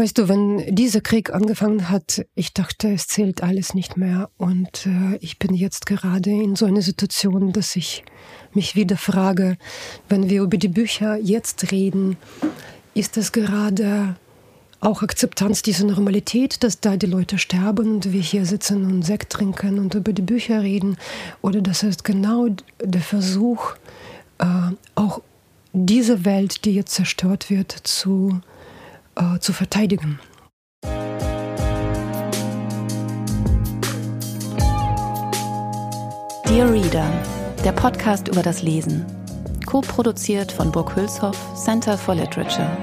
Weißt du, wenn dieser Krieg angefangen hat, ich dachte, es zählt alles nicht mehr. Und äh, ich bin jetzt gerade in so einer Situation, dass ich mich wieder frage, wenn wir über die Bücher jetzt reden, ist das gerade auch Akzeptanz dieser Normalität, dass da die Leute sterben und wir hier sitzen und Sekt trinken und über die Bücher reden? Oder das ist genau der Versuch, äh, auch diese Welt, die jetzt zerstört wird, zu äh, zu verteidigen. Dear Reader, der Podcast über das Lesen. Co-produziert von Burg Hülshoff, Center for Literature.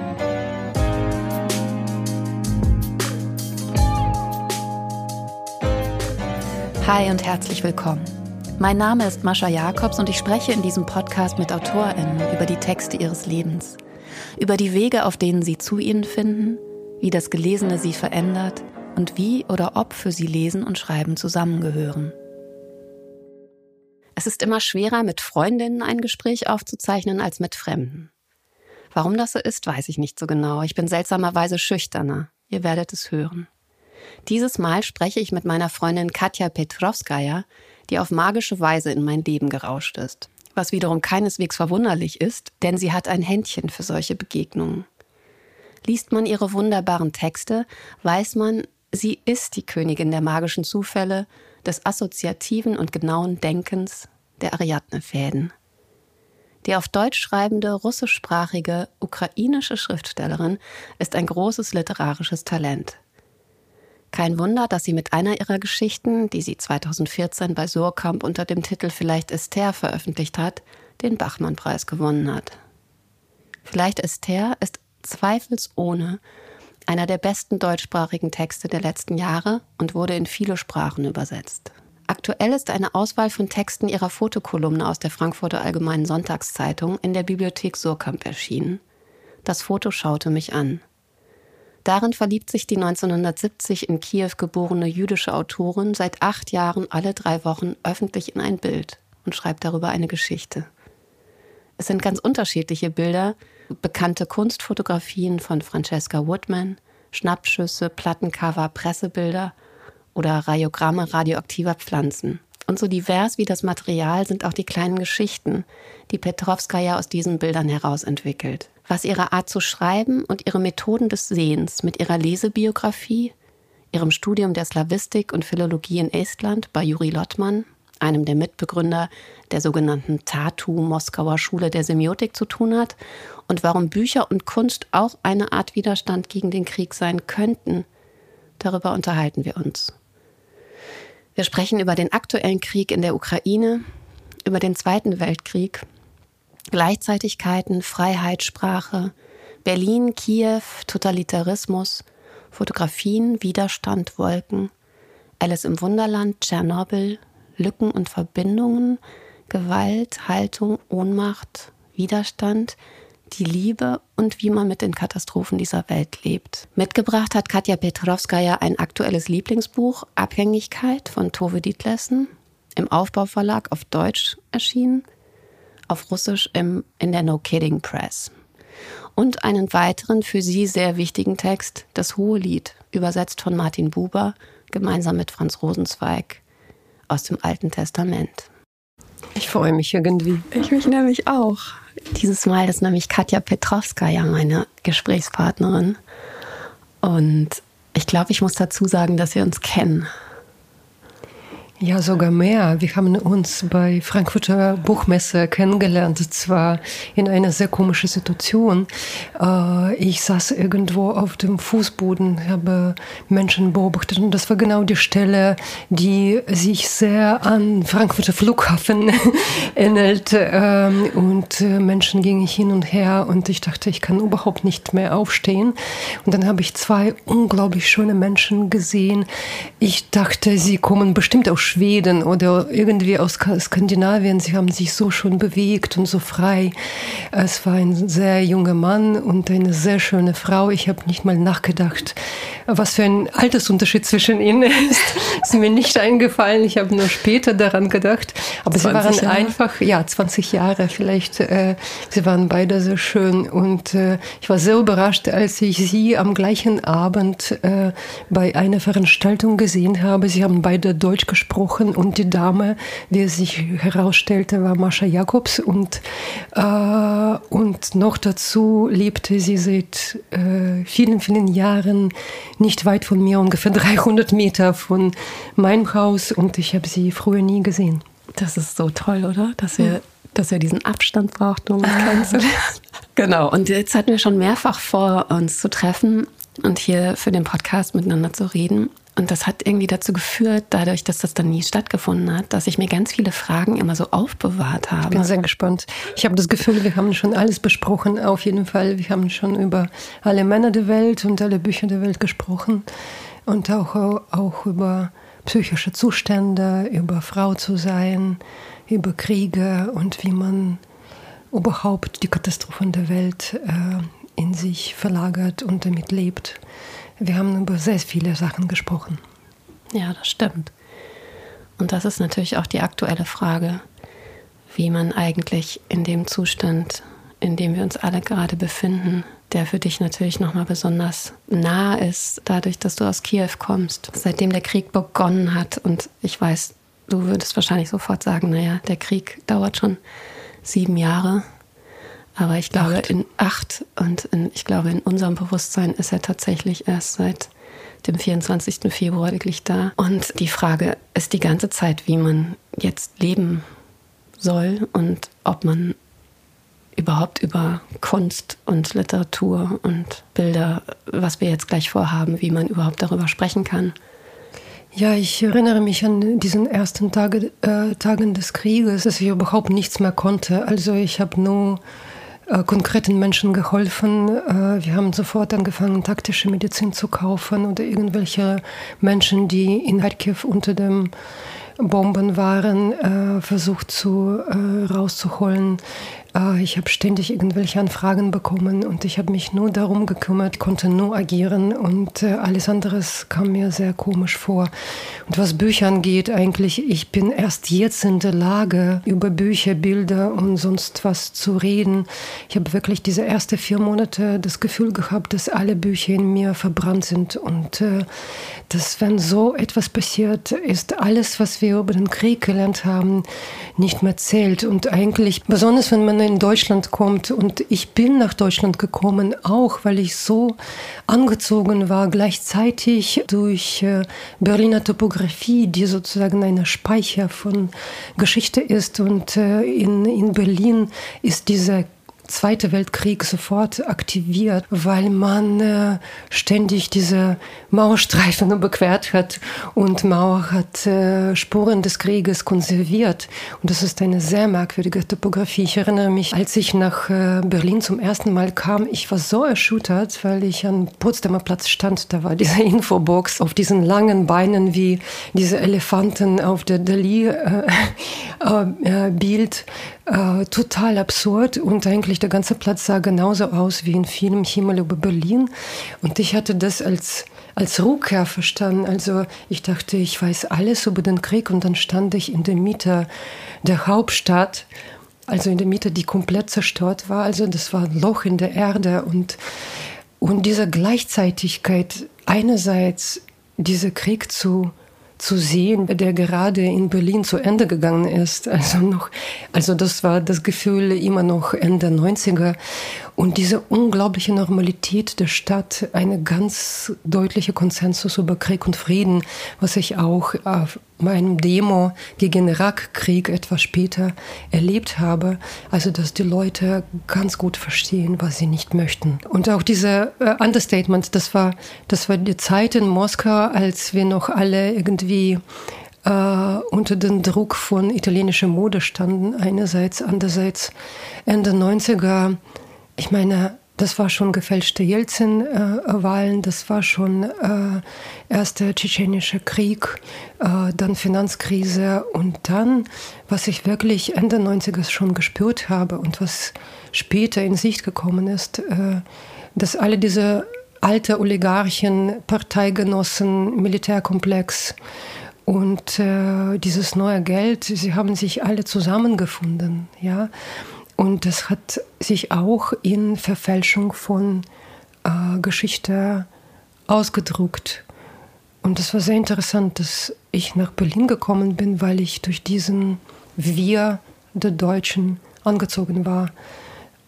Hi und herzlich willkommen. Mein Name ist Mascha Jakobs und ich spreche in diesem Podcast mit AutorInnen über die Texte ihres Lebens über die Wege, auf denen sie zu ihnen finden, wie das Gelesene sie verändert und wie oder ob für sie Lesen und Schreiben zusammengehören. Es ist immer schwerer, mit Freundinnen ein Gespräch aufzuzeichnen als mit Fremden. Warum das so ist, weiß ich nicht so genau. Ich bin seltsamerweise schüchterner. Ihr werdet es hören. Dieses Mal spreche ich mit meiner Freundin Katja Petrovskaya, die auf magische Weise in mein Leben gerauscht ist was wiederum keineswegs verwunderlich ist, denn sie hat ein Händchen für solche Begegnungen. Liest man ihre wunderbaren Texte, weiß man, sie ist die Königin der magischen Zufälle, des assoziativen und genauen Denkens, der Ariadne-Fäden. Die auf Deutsch schreibende russischsprachige ukrainische Schriftstellerin ist ein großes literarisches Talent. Kein Wunder, dass sie mit einer ihrer Geschichten, die sie 2014 bei Surkamp unter dem Titel Vielleicht Esther veröffentlicht hat, den Bachmann-Preis gewonnen hat. Vielleicht Esther ist zweifelsohne einer der besten deutschsprachigen Texte der letzten Jahre und wurde in viele Sprachen übersetzt. Aktuell ist eine Auswahl von Texten ihrer Fotokolumne aus der Frankfurter Allgemeinen Sonntagszeitung in der Bibliothek Surkamp erschienen. Das Foto schaute mich an. Darin verliebt sich die 1970 in Kiew geborene jüdische Autorin seit acht Jahren alle drei Wochen öffentlich in ein Bild und schreibt darüber eine Geschichte. Es sind ganz unterschiedliche Bilder, bekannte Kunstfotografien von Francesca Woodman, Schnappschüsse, Plattencover, Pressebilder oder Radiogramme radioaktiver Pflanzen. Und so divers wie das Material sind auch die kleinen Geschichten, die Petrovskaya aus diesen Bildern herausentwickelt was ihre Art zu schreiben und ihre Methoden des Sehens mit ihrer Lesebiografie, ihrem Studium der Slawistik und Philologie in Estland bei Juri Lottmann, einem der Mitbegründer der sogenannten Tatu Moskauer Schule der Semiotik zu tun hat und warum Bücher und Kunst auch eine Art Widerstand gegen den Krieg sein könnten. Darüber unterhalten wir uns. Wir sprechen über den aktuellen Krieg in der Ukraine, über den Zweiten Weltkrieg Gleichzeitigkeiten, Freiheit, Sprache, Berlin, Kiew, Totalitarismus, Fotografien, Widerstand, Wolken, Alice im Wunderland, Tschernobyl, Lücken und Verbindungen, Gewalt, Haltung, Ohnmacht, Widerstand, die Liebe und wie man mit den Katastrophen dieser Welt lebt. Mitgebracht hat Katja Petrovskaya ein aktuelles Lieblingsbuch, Abhängigkeit von Tove Dietlessen, im Aufbauverlag auf Deutsch erschienen auf Russisch im, in der No Kidding Press. Und einen weiteren für sie sehr wichtigen Text, das Hohe Lied, übersetzt von Martin Buber, gemeinsam mit Franz Rosenzweig aus dem Alten Testament. Ich freue mich irgendwie. Ich mich nämlich auch. Dieses Mal ist nämlich Katja Petrovska ja meine Gesprächspartnerin. Und ich glaube, ich muss dazu sagen, dass wir uns kennen. Ja, sogar mehr. Wir haben uns bei Frankfurter Buchmesse kennengelernt, zwar in einer sehr komischen Situation. Äh, ich saß irgendwo auf dem Fußboden, habe Menschen beobachtet und das war genau die Stelle, die sich sehr an Frankfurter Flughafen ähnelt. Ähm, und äh, Menschen gingen hin und her und ich dachte, ich kann überhaupt nicht mehr aufstehen. Und dann habe ich zwei unglaublich schöne Menschen gesehen. Ich dachte, sie kommen bestimmt aus Schweden oder irgendwie aus Skandinavien. Sie haben sich so schon bewegt und so frei. Es war ein sehr junger Mann und eine sehr schöne Frau. Ich habe nicht mal nachgedacht, was für ein Altersunterschied zwischen ihnen ist. ist mir nicht eingefallen. Ich habe nur später daran gedacht. Aber sie waren Jahre? einfach, ja, 20 Jahre vielleicht. Äh, sie waren beide sehr schön. Und äh, ich war sehr überrascht, als ich sie am gleichen Abend äh, bei einer Veranstaltung gesehen habe. Sie haben beide Deutsch gesprochen und die Dame, wie sich herausstellte, war Mascha Jakobs. Und, äh, und noch dazu lebte sie seit äh, vielen, vielen Jahren nicht weit von mir, ungefähr 300 Meter von meinem Haus und ich habe sie früher nie gesehen. Das ist so toll, oder? Dass wir, dass wir diesen Abstand brauchten, um uns kennenzulernen. genau. Und jetzt hatten wir schon mehrfach vor, uns zu treffen und hier für den Podcast miteinander zu reden. Und das hat irgendwie dazu geführt, dadurch, dass das dann nie stattgefunden hat, dass ich mir ganz viele Fragen immer so aufbewahrt habe. Ich bin sehr gespannt. Ich habe das Gefühl, wir haben schon alles besprochen, auf jeden Fall. Wir haben schon über alle Männer der Welt und alle Bücher der Welt gesprochen und auch, auch über psychische Zustände, über Frau zu sein, über Kriege und wie man überhaupt die Katastrophen der Welt äh, in sich verlagert und damit lebt. Wir haben über sehr viele Sachen gesprochen. Ja, das stimmt. Und das ist natürlich auch die aktuelle Frage, wie man eigentlich in dem Zustand, in dem wir uns alle gerade befinden, der für dich natürlich nochmal besonders nah ist, dadurch, dass du aus Kiew kommst, seitdem der Krieg begonnen hat. Und ich weiß, du würdest wahrscheinlich sofort sagen, naja, der Krieg dauert schon sieben Jahre. Aber ich glaube, acht. in acht und in, ich glaube, in unserem Bewusstsein ist er tatsächlich erst seit dem 24. Februar wirklich da. Und die Frage ist die ganze Zeit, wie man jetzt leben soll und ob man überhaupt über Kunst und Literatur und Bilder, was wir jetzt gleich vorhaben, wie man überhaupt darüber sprechen kann. Ja, ich erinnere mich an diesen ersten Tage, äh, Tagen des Krieges, dass ich überhaupt nichts mehr konnte. Also ich habe nur äh, konkreten Menschen geholfen. Äh, wir haben sofort angefangen, taktische Medizin zu kaufen oder irgendwelche Menschen, die in Kharkiv unter dem Bomben waren, äh, versucht zu äh, rauszuholen. Äh, ich habe ständig irgendwelche Anfragen bekommen und ich habe mich nur darum gekümmert, konnte nur agieren und äh, alles andere kam mir sehr komisch vor. Und was Bücher angeht, eigentlich, ich bin erst jetzt in der Lage, über Bücher, Bilder und sonst was zu reden. Ich habe wirklich diese ersten vier Monate das Gefühl gehabt, dass alle Bücher in mir verbrannt sind und äh, dass wenn so etwas passiert, ist alles, was wir über den Krieg gelernt haben, nicht mehr zählt. Und eigentlich, besonders wenn man in Deutschland kommt, und ich bin nach Deutschland gekommen, auch weil ich so angezogen war, gleichzeitig durch äh, Berliner Topografie, die sozusagen eine Speicher von Geschichte ist. Und äh, in, in Berlin ist diese Zweite Weltkrieg sofort aktiviert, weil man äh, ständig diese Mauerstreifen überquert hat und Mauer hat äh, Spuren des Krieges konserviert. Und das ist eine sehr merkwürdige Topografie. Ich erinnere mich, als ich nach äh, Berlin zum ersten Mal kam, ich war so erschüttert, weil ich am Potsdamer Platz stand. Da war diese Infobox auf diesen langen Beinen wie diese Elefanten auf der Dali-Bild. Äh, äh, äh, total absurd und eigentlich der ganze Platz sah genauso aus wie im Film Himmel über Berlin. Und ich hatte das als, als Rückkehr verstanden. Also ich dachte, ich weiß alles über den Krieg und dann stand ich in der Mitte der Hauptstadt, also in der Mitte, die komplett zerstört war. Also das war ein Loch in der Erde und, und diese Gleichzeitigkeit, einerseits dieser Krieg zu zu sehen, der gerade in Berlin zu Ende gegangen ist. Also noch, also das war das Gefühl immer noch Ende 90er. Und diese unglaubliche Normalität der Stadt, eine ganz deutliche Konsensus über Krieg und Frieden, was ich auch auf meinem Demo gegen Irakkrieg etwas später erlebt habe. Also, dass die Leute ganz gut verstehen, was sie nicht möchten. Und auch diese äh, Understatement, das war, das war die Zeit in Moskau, als wir noch alle irgendwie äh, unter dem Druck von italienischer Mode standen, einerseits, andererseits Ende 90er ich meine, das war schon gefälschte Jelzin-Wahlen, das war schon äh, erster tschetschenischer Krieg, äh, dann Finanzkrise und dann, was ich wirklich Ende 90er schon gespürt habe und was später in Sicht gekommen ist, äh, dass alle diese alte Oligarchen, Parteigenossen, Militärkomplex Und äh, dieses neue Geld, sie haben sich alle zusammengefunden, ja. Und das hat sich auch in Verfälschung von äh, Geschichte ausgedruckt. Und das war sehr interessant, dass ich nach Berlin gekommen bin, weil ich durch diesen Wir der Deutschen angezogen war.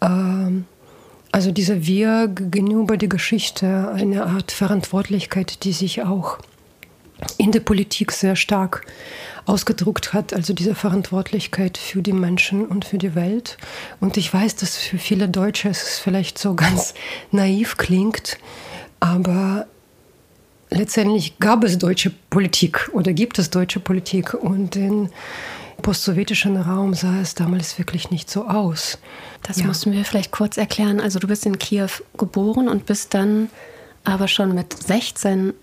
Ähm, also dieser Wir gegenüber der Geschichte, eine Art Verantwortlichkeit, die sich auch in der Politik sehr stark ausgedruckt hat, also diese Verantwortlichkeit für die Menschen und für die Welt. Und ich weiß, dass für viele Deutsche es vielleicht so ganz naiv klingt, aber letztendlich gab es deutsche Politik oder gibt es deutsche Politik und im postsowjetischen Raum sah es damals wirklich nicht so aus. Das ja. mussten wir vielleicht kurz erklären. Also du bist in Kiew geboren und bist dann aber schon mit 16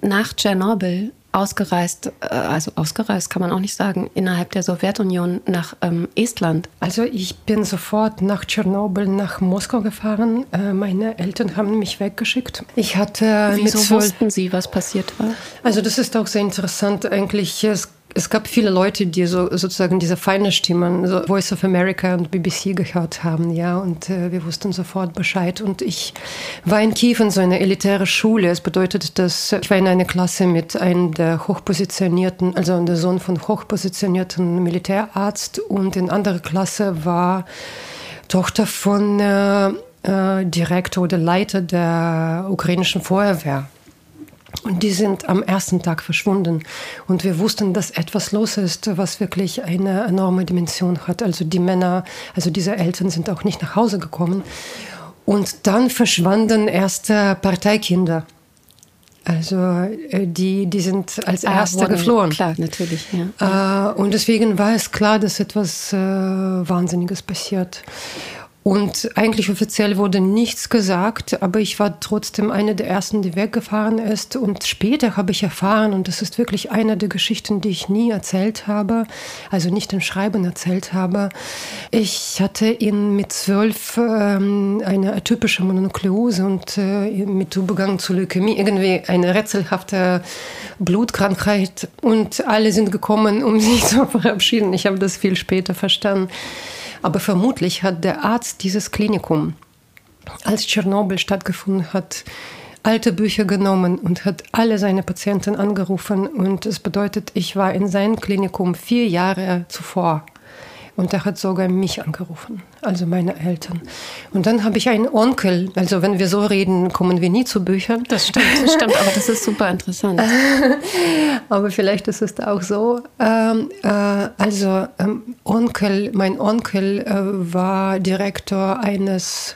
nach Tschernobyl ausgereist, äh, also ausgereist kann man auch nicht sagen, innerhalb der Sowjetunion nach ähm, Estland? Also ich bin sofort nach Tschernobyl nach Moskau gefahren. Äh, meine Eltern haben mich weggeschickt. Ich hatte Wieso wussten Sie, was passiert war? Also das ist auch sehr interessant eigentlich. Es es gab viele Leute, die so sozusagen diese feine Stimmen, so Voice of America und BBC gehört haben, ja, und äh, wir wussten sofort Bescheid. Und ich war in Kiew in so einer elitären Schule. Es bedeutet, dass ich war in einer Klasse mit einem der hochpositionierten, also der Sohn von hochpositionierten Militärarzt und in anderer Klasse war Tochter von äh, äh, Direktor oder Leiter der ukrainischen Feuerwehr. Und die sind am ersten Tag verschwunden. Und wir wussten, dass etwas los ist, was wirklich eine enorme Dimension hat. Also die Männer, also diese Eltern sind auch nicht nach Hause gekommen. Und dann verschwanden erste Parteikinder. Also äh, die, die sind als ah, Erste wurden, geflohen. Klar, natürlich. Ja. Äh, und deswegen war es klar, dass etwas äh, Wahnsinniges passiert. Und eigentlich offiziell wurde nichts gesagt, aber ich war trotzdem eine der ersten, die weggefahren ist. Und später habe ich erfahren, und das ist wirklich eine der Geschichten, die ich nie erzählt habe, also nicht im Schreiben erzählt habe. Ich hatte ihn mit zwölf ähm, eine atypische Mononukleose und äh, mit Übergang zu Leukämie, irgendwie eine rätselhafte Blutkrankheit. Und alle sind gekommen, um sich zu verabschieden. Ich habe das viel später verstanden. Aber vermutlich hat der Arzt dieses Klinikum, als Tschernobyl stattgefunden hat, alte Bücher genommen und hat alle seine Patienten angerufen. Und es bedeutet, ich war in seinem Klinikum vier Jahre zuvor. Und er hat sogar mich angerufen, also meine Eltern. Und dann habe ich einen Onkel, also wenn wir so reden, kommen wir nie zu Büchern. Das stimmt, das stimmt, aber das ist super interessant. aber vielleicht ist es auch so. Ähm, äh, also ähm, Onkel, mein Onkel äh, war Direktor eines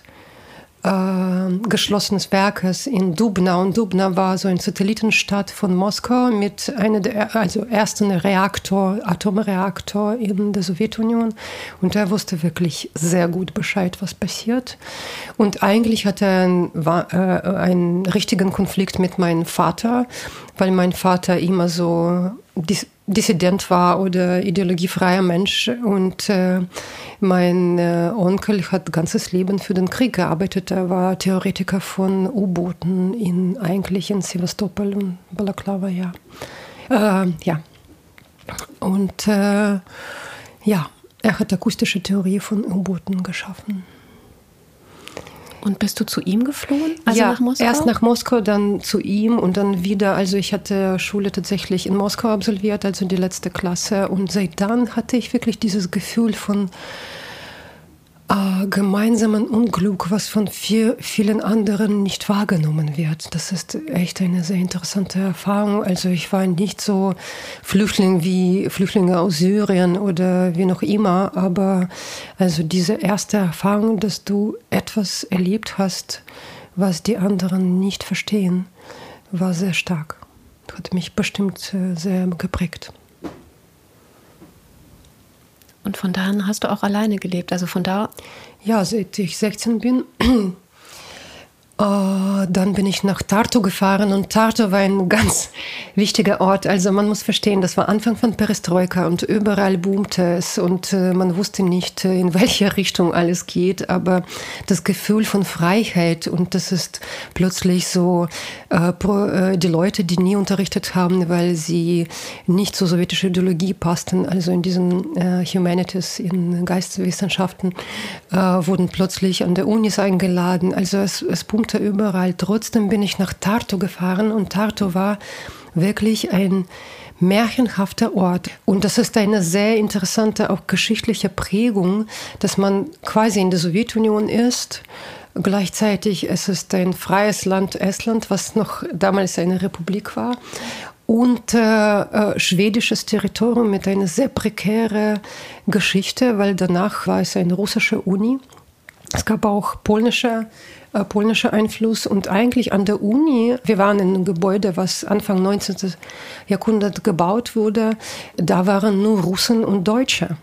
äh, geschlossenes Werkes in Dubna. Und Dubna war so ein Satellitenstadt von Moskau mit einer der also ersten Reaktor, Atomreaktor in der Sowjetunion. Und er wusste wirklich sehr gut Bescheid, was passiert. Und eigentlich hatte er einen, äh, einen richtigen Konflikt mit meinem Vater, weil mein Vater immer so Dissident war oder ideologiefreier Mensch. Und äh, mein äh, Onkel hat ganzes Leben für den Krieg gearbeitet. Er war Theoretiker von U-Booten in eigentlich in Sevastopol und Balaklava, ja. Äh, ja. Und äh, ja, er hat akustische Theorie von U-Booten geschaffen. Und bist du zu ihm geflohen? Also ja, nach Moskau? erst nach Moskau, dann zu ihm und dann wieder. Also ich hatte Schule tatsächlich in Moskau absolviert, also die letzte Klasse. Und seit dann hatte ich wirklich dieses Gefühl von äh, gemeinsamen Unglück, was von viel, vielen anderen nicht wahrgenommen wird. Das ist echt eine sehr interessante Erfahrung. Also ich war nicht so Flüchtling wie Flüchtlinge aus Syrien oder wie noch immer, aber also diese erste Erfahrung, dass du etwas erlebt hast, was die anderen nicht verstehen, war sehr stark. Hat mich bestimmt äh, sehr geprägt. Und von da an hast du auch alleine gelebt. Also von da. Ja, seit ich 16 bin. Uh, dann bin ich nach Tartu gefahren und Tartu war ein ganz wichtiger Ort. Also man muss verstehen, das war Anfang von Perestroika und überall boomte es und uh, man wusste nicht, äh, in welche Richtung alles geht. Aber das Gefühl von Freiheit und das ist plötzlich so, uh, pro, die Leute, die nie unterrichtet haben, weil sie nicht zur sowjetischen Ideologie passten, also in diesen Humanities, in Geisteswissenschaften, wurden plötzlich an der Unis eingeladen. Also es, es boomte Punkte überall. Trotzdem bin ich nach Tartu gefahren und Tartu war wirklich ein märchenhafter Ort. Und das ist eine sehr interessante, auch geschichtliche Prägung, dass man quasi in der Sowjetunion ist. Gleichzeitig es ist ein freies Land Estland, was noch damals eine Republik war. Und äh, äh, schwedisches Territorium mit einer sehr prekären Geschichte, weil danach war es eine russische Uni. Es gab auch polnische äh, polnischer Einfluss und eigentlich an der Uni, wir waren in einem Gebäude, was Anfang 19. Jahrhundert gebaut wurde, da waren nur Russen und Deutsche.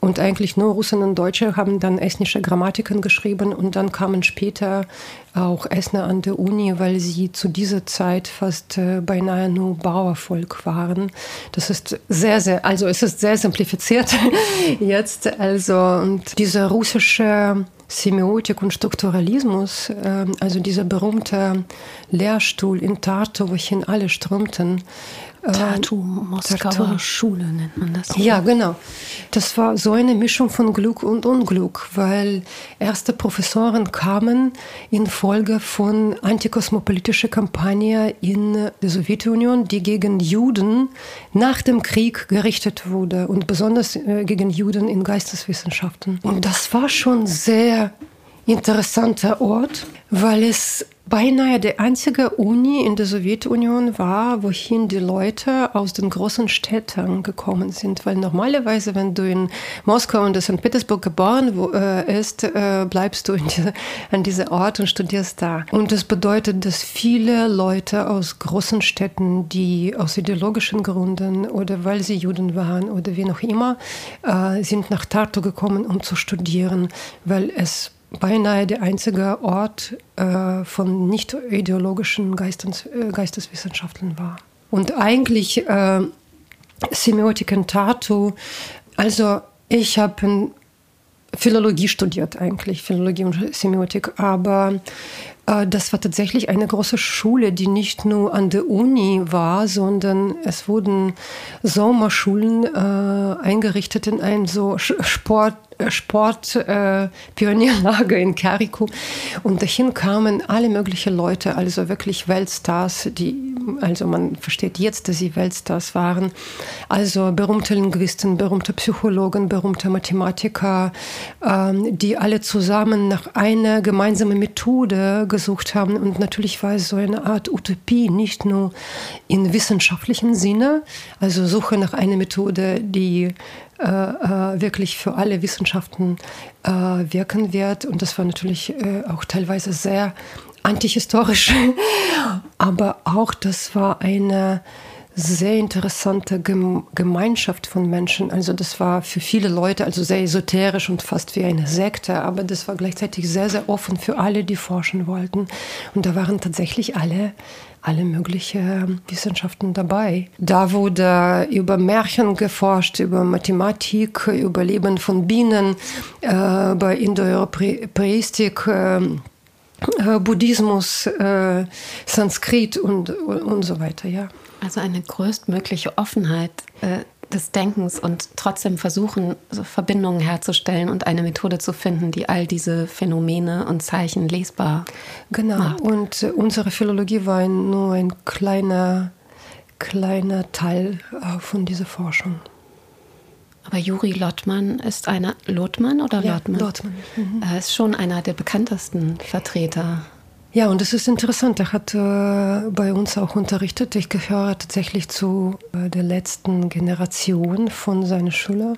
Und eigentlich nur Russen und Deutsche haben dann estnische Grammatiken geschrieben und dann kamen später auch Essener an der Uni, weil sie zu dieser Zeit fast äh, beinahe nur Bauervolk waren. Das ist sehr, sehr, also es ist sehr simplifiziert jetzt. Also und dieser russische Semiotik und Strukturalismus, ähm, also dieser berühmte Lehrstuhl in Tartu, wohin alle strömten, ähm, Tartu, Moskauer Tartu. Schule nennt man das. Ja, genau. Das war so eine Mischung von Glück und Unglück, weil erste Professoren kamen infolge von antikosmopolitischer Kampagne in der Sowjetunion, die gegen Juden nach dem Krieg gerichtet wurde und besonders äh, gegen Juden in Geisteswissenschaften. Und das war schon sehr interessanter Ort, weil es beinahe die einzige Uni in der Sowjetunion war, wohin die Leute aus den großen Städten gekommen sind. Weil normalerweise, wenn du in Moskau und St. Petersburg geboren bist, äh, äh, bleibst du diese, an diesem Ort und studierst da. Und das bedeutet, dass viele Leute aus großen Städten, die aus ideologischen Gründen oder weil sie Juden waren oder wie noch immer, äh, sind nach Tartu gekommen, um zu studieren, weil es beinahe der einzige Ort äh, von nicht ideologischen Geistes, äh, Geisteswissenschaftlern war. Und eigentlich äh, Semiotik in Tartu, also ich habe Philologie studiert eigentlich, Philologie und Semiotik, aber äh, das war tatsächlich eine große Schule, die nicht nur an der Uni war, sondern es wurden Sommerschulen äh, eingerichtet in ein so Sport Sportpionierlager äh, in Carico. Und dahin kamen alle möglichen Leute, also wirklich Weltstars, die, also man versteht jetzt, dass sie Weltstars waren. Also berühmte Linguisten, berühmte Psychologen, berühmte Mathematiker, ähm, die alle zusammen nach einer gemeinsamen Methode gesucht haben. Und natürlich war es so eine Art Utopie, nicht nur in wissenschaftlichen Sinne, also Suche nach einer Methode, die wirklich für alle Wissenschaften äh, wirken wird. Und das war natürlich äh, auch teilweise sehr antihistorisch, aber auch das war eine sehr interessante Gemeinschaft von Menschen. Also das war für viele Leute also sehr esoterisch und fast wie eine Sekte, aber das war gleichzeitig sehr, sehr offen für alle, die forschen wollten. Und da waren tatsächlich alle alle möglichen Wissenschaften dabei. Da wurde über Märchen geforscht, über Mathematik, über Leben von Bienen, äh, über Indoeuropäistik. Äh, äh, Buddhismus, äh, Sanskrit und, und so weiter, ja. Also eine größtmögliche Offenheit äh, des Denkens und trotzdem versuchen, so Verbindungen herzustellen und eine Methode zu finden, die all diese Phänomene und Zeichen lesbar genau. macht. Genau. Und äh, unsere Philologie war ein, nur ein kleiner, kleiner Teil äh, von dieser Forschung. Aber Juri Lottmann ist einer Lottmann oder ja, Lottmann? Lottmann. Mhm. Er ist schon einer der bekanntesten Vertreter ja, und es ist interessant. Er hat äh, bei uns auch unterrichtet. Ich gehöre tatsächlich zu äh, der letzten Generation von seinen Schülern.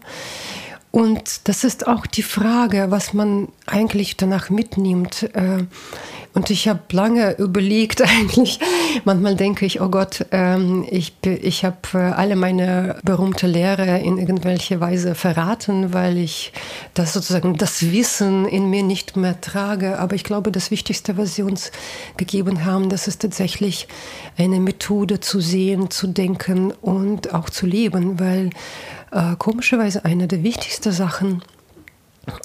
Und das ist auch die Frage, was man eigentlich danach mitnimmt. Äh, und ich habe lange überlegt, eigentlich, manchmal denke ich, oh Gott, ähm, ich, ich habe äh, alle meine berühmte Lehre in irgendwelche Weise verraten, weil ich das sozusagen das Wissen in mir nicht mehr trage. Aber ich glaube, das Wichtigste, was sie uns gegeben haben, das ist tatsächlich eine Methode zu sehen, zu denken und auch zu leben, weil äh, komischerweise eine der wichtigsten Sachen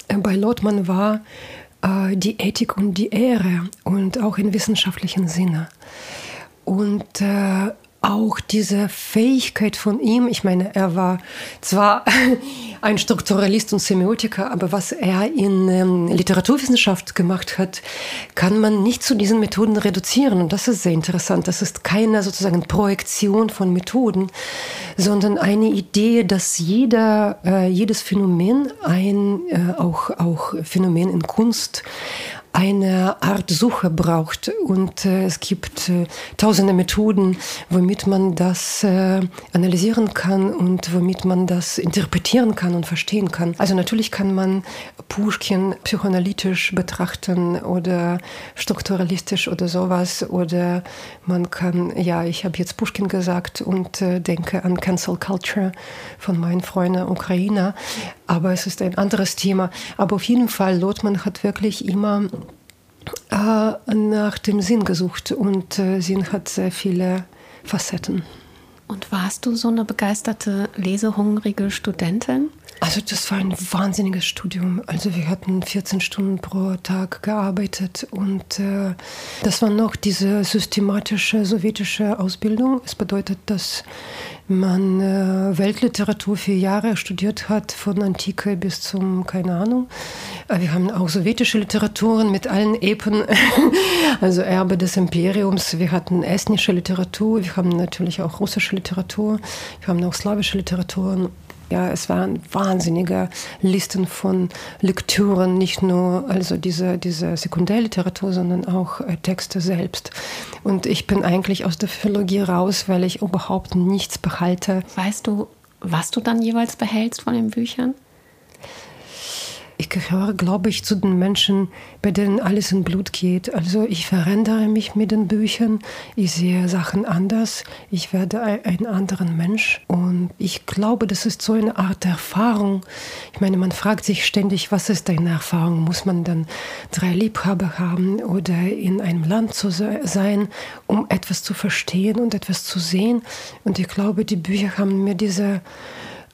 äh, bei Lotmann war, äh, die Ethik und die Ehre und auch im wissenschaftlichen Sinne. Und äh, auch diese Fähigkeit von ihm, ich meine, er war zwar ein Strukturalist und Semiotiker, aber was er in ähm, Literaturwissenschaft gemacht hat, kann man nicht zu diesen Methoden reduzieren. Und das ist sehr interessant. Das ist keine sozusagen Projektion von Methoden, sondern eine Idee, dass jeder, äh, jedes Phänomen, ein, äh, auch, auch Phänomen in Kunst, eine Art Suche braucht. Und äh, es gibt äh, tausende Methoden, womit man das äh, analysieren kann und womit man das interpretieren kann und verstehen kann. Also natürlich kann man Pushkin psychoanalytisch betrachten oder strukturalistisch oder sowas. Oder man kann, ja, ich habe jetzt Pushkin gesagt und äh, denke an Cancel Culture von meinen Freunden Ukrainer. Aber es ist ein anderes Thema. Aber auf jeden Fall, Lotman hat wirklich immer nach dem Sinn gesucht und äh, Sinn hat sehr viele Facetten. Und warst du so eine begeisterte, lesehungrige Studentin? Also das war ein wahnsinniges Studium. Also wir hatten 14 Stunden pro Tag gearbeitet und äh, das war noch diese systematische sowjetische Ausbildung. Es bedeutet, dass man äh, Weltliteratur vier Jahre studiert hat, von Antike bis zum, keine Ahnung. Äh, wir haben auch sowjetische Literaturen mit allen Epen, also Erbe des Imperiums. Wir hatten estnische Literatur, wir haben natürlich auch russische Literatur, wir haben auch slawische Literaturen ja, es waren wahnsinnige Listen von Lektüren, nicht nur also diese, diese Sekundärliteratur, sondern auch äh, Texte selbst. Und ich bin eigentlich aus der Philologie raus, weil ich überhaupt nichts behalte. Weißt du, was du dann jeweils behältst von den Büchern? Ich gehöre, glaube ich, zu den Menschen, bei denen alles in Blut geht. Also ich verändere mich mit den Büchern, ich sehe Sachen anders, ich werde ein anderer Mensch. Und ich glaube, das ist so eine Art Erfahrung. Ich meine, man fragt sich ständig, was ist deine Erfahrung? Muss man dann drei Liebhaber haben oder in einem Land zu sein, um etwas zu verstehen und etwas zu sehen? Und ich glaube, die Bücher haben mir diese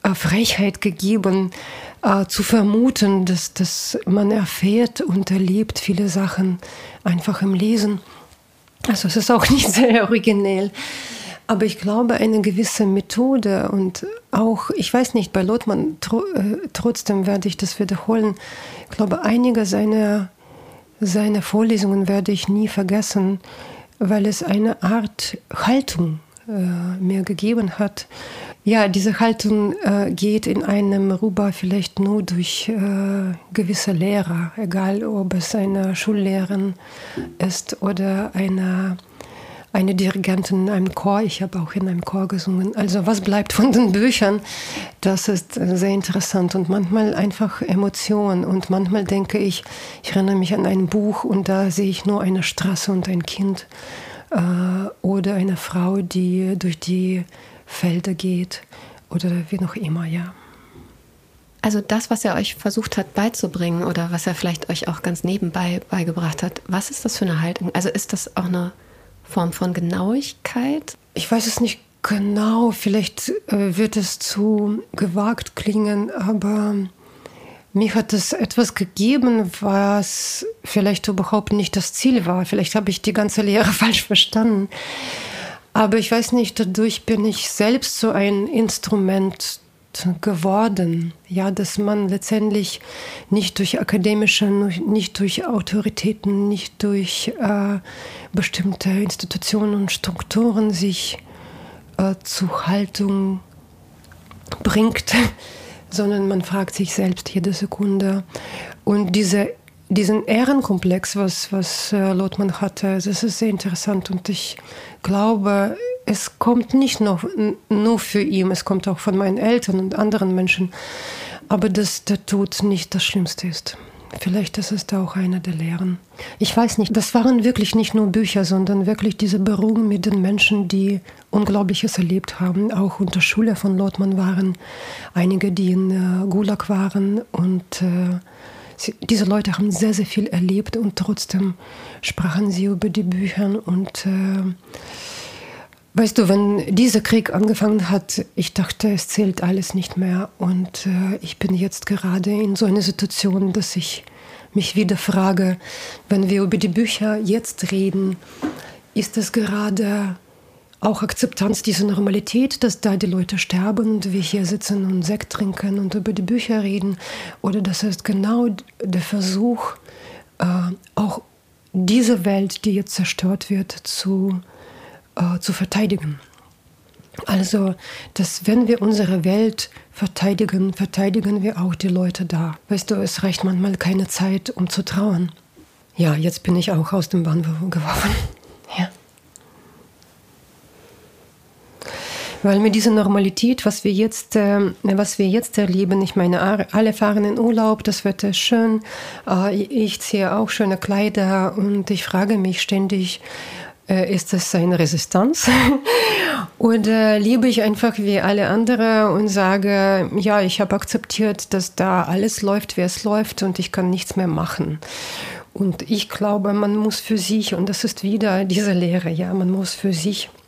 äh, Frechheit gegeben, äh, zu vermuten, dass, dass man erfährt und erlebt viele Sachen einfach im Lesen. Also es ist auch nicht sehr originell. Aber ich glaube, eine gewisse Methode und auch, ich weiß nicht, bei Lothmann, tro äh, trotzdem werde ich das wiederholen. Ich glaube, einige seiner, seiner Vorlesungen werde ich nie vergessen, weil es eine Art Haltung äh, mir gegeben hat. Ja, diese Haltung äh, geht in einem rüber vielleicht nur durch äh, gewisse Lehrer, egal ob es eine Schullehrerin ist oder eine, eine Dirigentin in einem Chor. Ich habe auch in einem Chor gesungen. Also was bleibt von den Büchern? Das ist sehr interessant und manchmal einfach Emotionen und manchmal denke ich, ich erinnere mich an ein Buch und da sehe ich nur eine Straße und ein Kind äh, oder eine Frau, die durch die Felder geht oder wie noch immer, ja. Also das, was er euch versucht hat beizubringen oder was er vielleicht euch auch ganz nebenbei beigebracht hat, was ist das für eine Haltung? Also ist das auch eine Form von Genauigkeit? Ich weiß es nicht genau, vielleicht äh, wird es zu gewagt klingen, aber mir hat es etwas gegeben, was vielleicht überhaupt nicht das Ziel war. Vielleicht habe ich die ganze Lehre falsch verstanden. Aber ich weiß nicht, dadurch bin ich selbst so ein Instrument geworden. Ja, dass man letztendlich nicht durch akademische, nicht durch Autoritäten, nicht durch äh, bestimmte Institutionen und Strukturen sich äh, zu Haltung bringt, sondern man fragt sich selbst jede Sekunde. Und diese diesen Ehrenkomplex, was, was äh, Lothmann hatte, das ist sehr interessant und ich glaube, es kommt nicht nur, nur für ihn, es kommt auch von meinen Eltern und anderen Menschen. aber dass der Tod nicht das Schlimmste ist. Vielleicht ist es da auch eine der Lehren. Ich weiß nicht, das waren wirklich nicht nur Bücher, sondern wirklich diese Berührung mit den Menschen, die Unglaubliches erlebt haben. Auch unter Schule von Lothmann waren einige, die in äh, Gulag waren. Und äh, sie, diese Leute haben sehr, sehr viel erlebt und trotzdem sprachen sie über die Bücher und äh, Weißt du, wenn dieser Krieg angefangen hat, ich dachte, es zählt alles nicht mehr. Und äh, ich bin jetzt gerade in so einer Situation, dass ich mich wieder frage, wenn wir über die Bücher jetzt reden, ist es gerade auch Akzeptanz dieser Normalität, dass da die Leute sterben und wir hier sitzen und Sekt trinken und über die Bücher reden? Oder das ist genau der Versuch, äh, auch diese Welt, die jetzt zerstört wird, zu äh, zu verteidigen. Also, dass wenn wir unsere Welt verteidigen, verteidigen wir auch die Leute da. Weißt du, es reicht manchmal keine Zeit, um zu trauern. Ja, jetzt bin ich auch aus dem Bahn geworfen. Ja. Weil mit dieser Normalität, was wir jetzt, äh, was wir jetzt erleben, ich meine, alle fahren in Urlaub, das Wetter ist schön, äh, ich ziehe auch schöne Kleider und ich frage mich ständig, äh, ist das eine Resistenz? Oder lebe ich einfach wie alle anderen und sage, ja, ich habe akzeptiert, dass da alles läuft, wie es läuft und ich kann nichts mehr machen. Und ich glaube, man muss für sich, und das ist wieder diese Lehre, ja, man muss für sich äh, äh,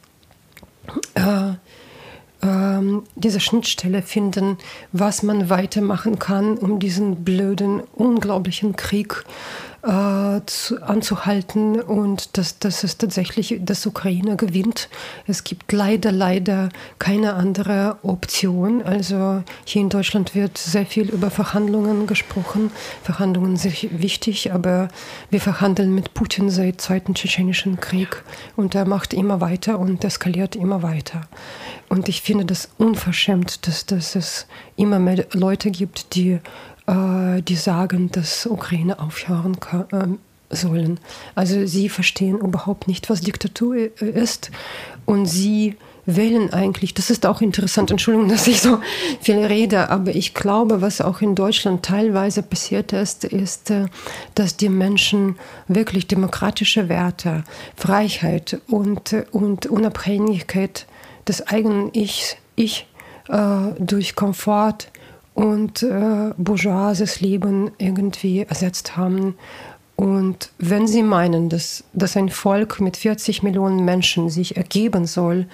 diese Schnittstelle finden, was man weitermachen kann, um diesen blöden, unglaublichen Krieg äh, zu, anzuhalten und dass, dass es tatsächlich, dass Ukraine gewinnt. Es gibt leider, leider keine andere Option. Also hier in Deutschland wird sehr viel über Verhandlungen gesprochen. Verhandlungen sind wichtig, aber wir verhandeln mit Putin seit Zweiten Tschetschenischen Krieg und er macht immer weiter und eskaliert immer weiter. Und ich finde das unverschämt, dass, dass es immer mehr Leute gibt, die äh, die sagen, dass Ukraine aufhören kann, äh, sollen. Also sie verstehen überhaupt nicht, was Diktatur ist und sie wählen eigentlich, das ist auch interessant, Entschuldigung, dass ich so viel rede, aber ich glaube, was auch in Deutschland teilweise passiert ist, ist, äh, dass die Menschen wirklich demokratische Werte, Freiheit und, und Unabhängigkeit des eigenen Ich, ich äh, durch Komfort und äh, bourgeoises Leben irgendwie ersetzt haben. Und wenn Sie meinen, dass, dass ein Volk mit 40 Millionen Menschen sich ergeben soll,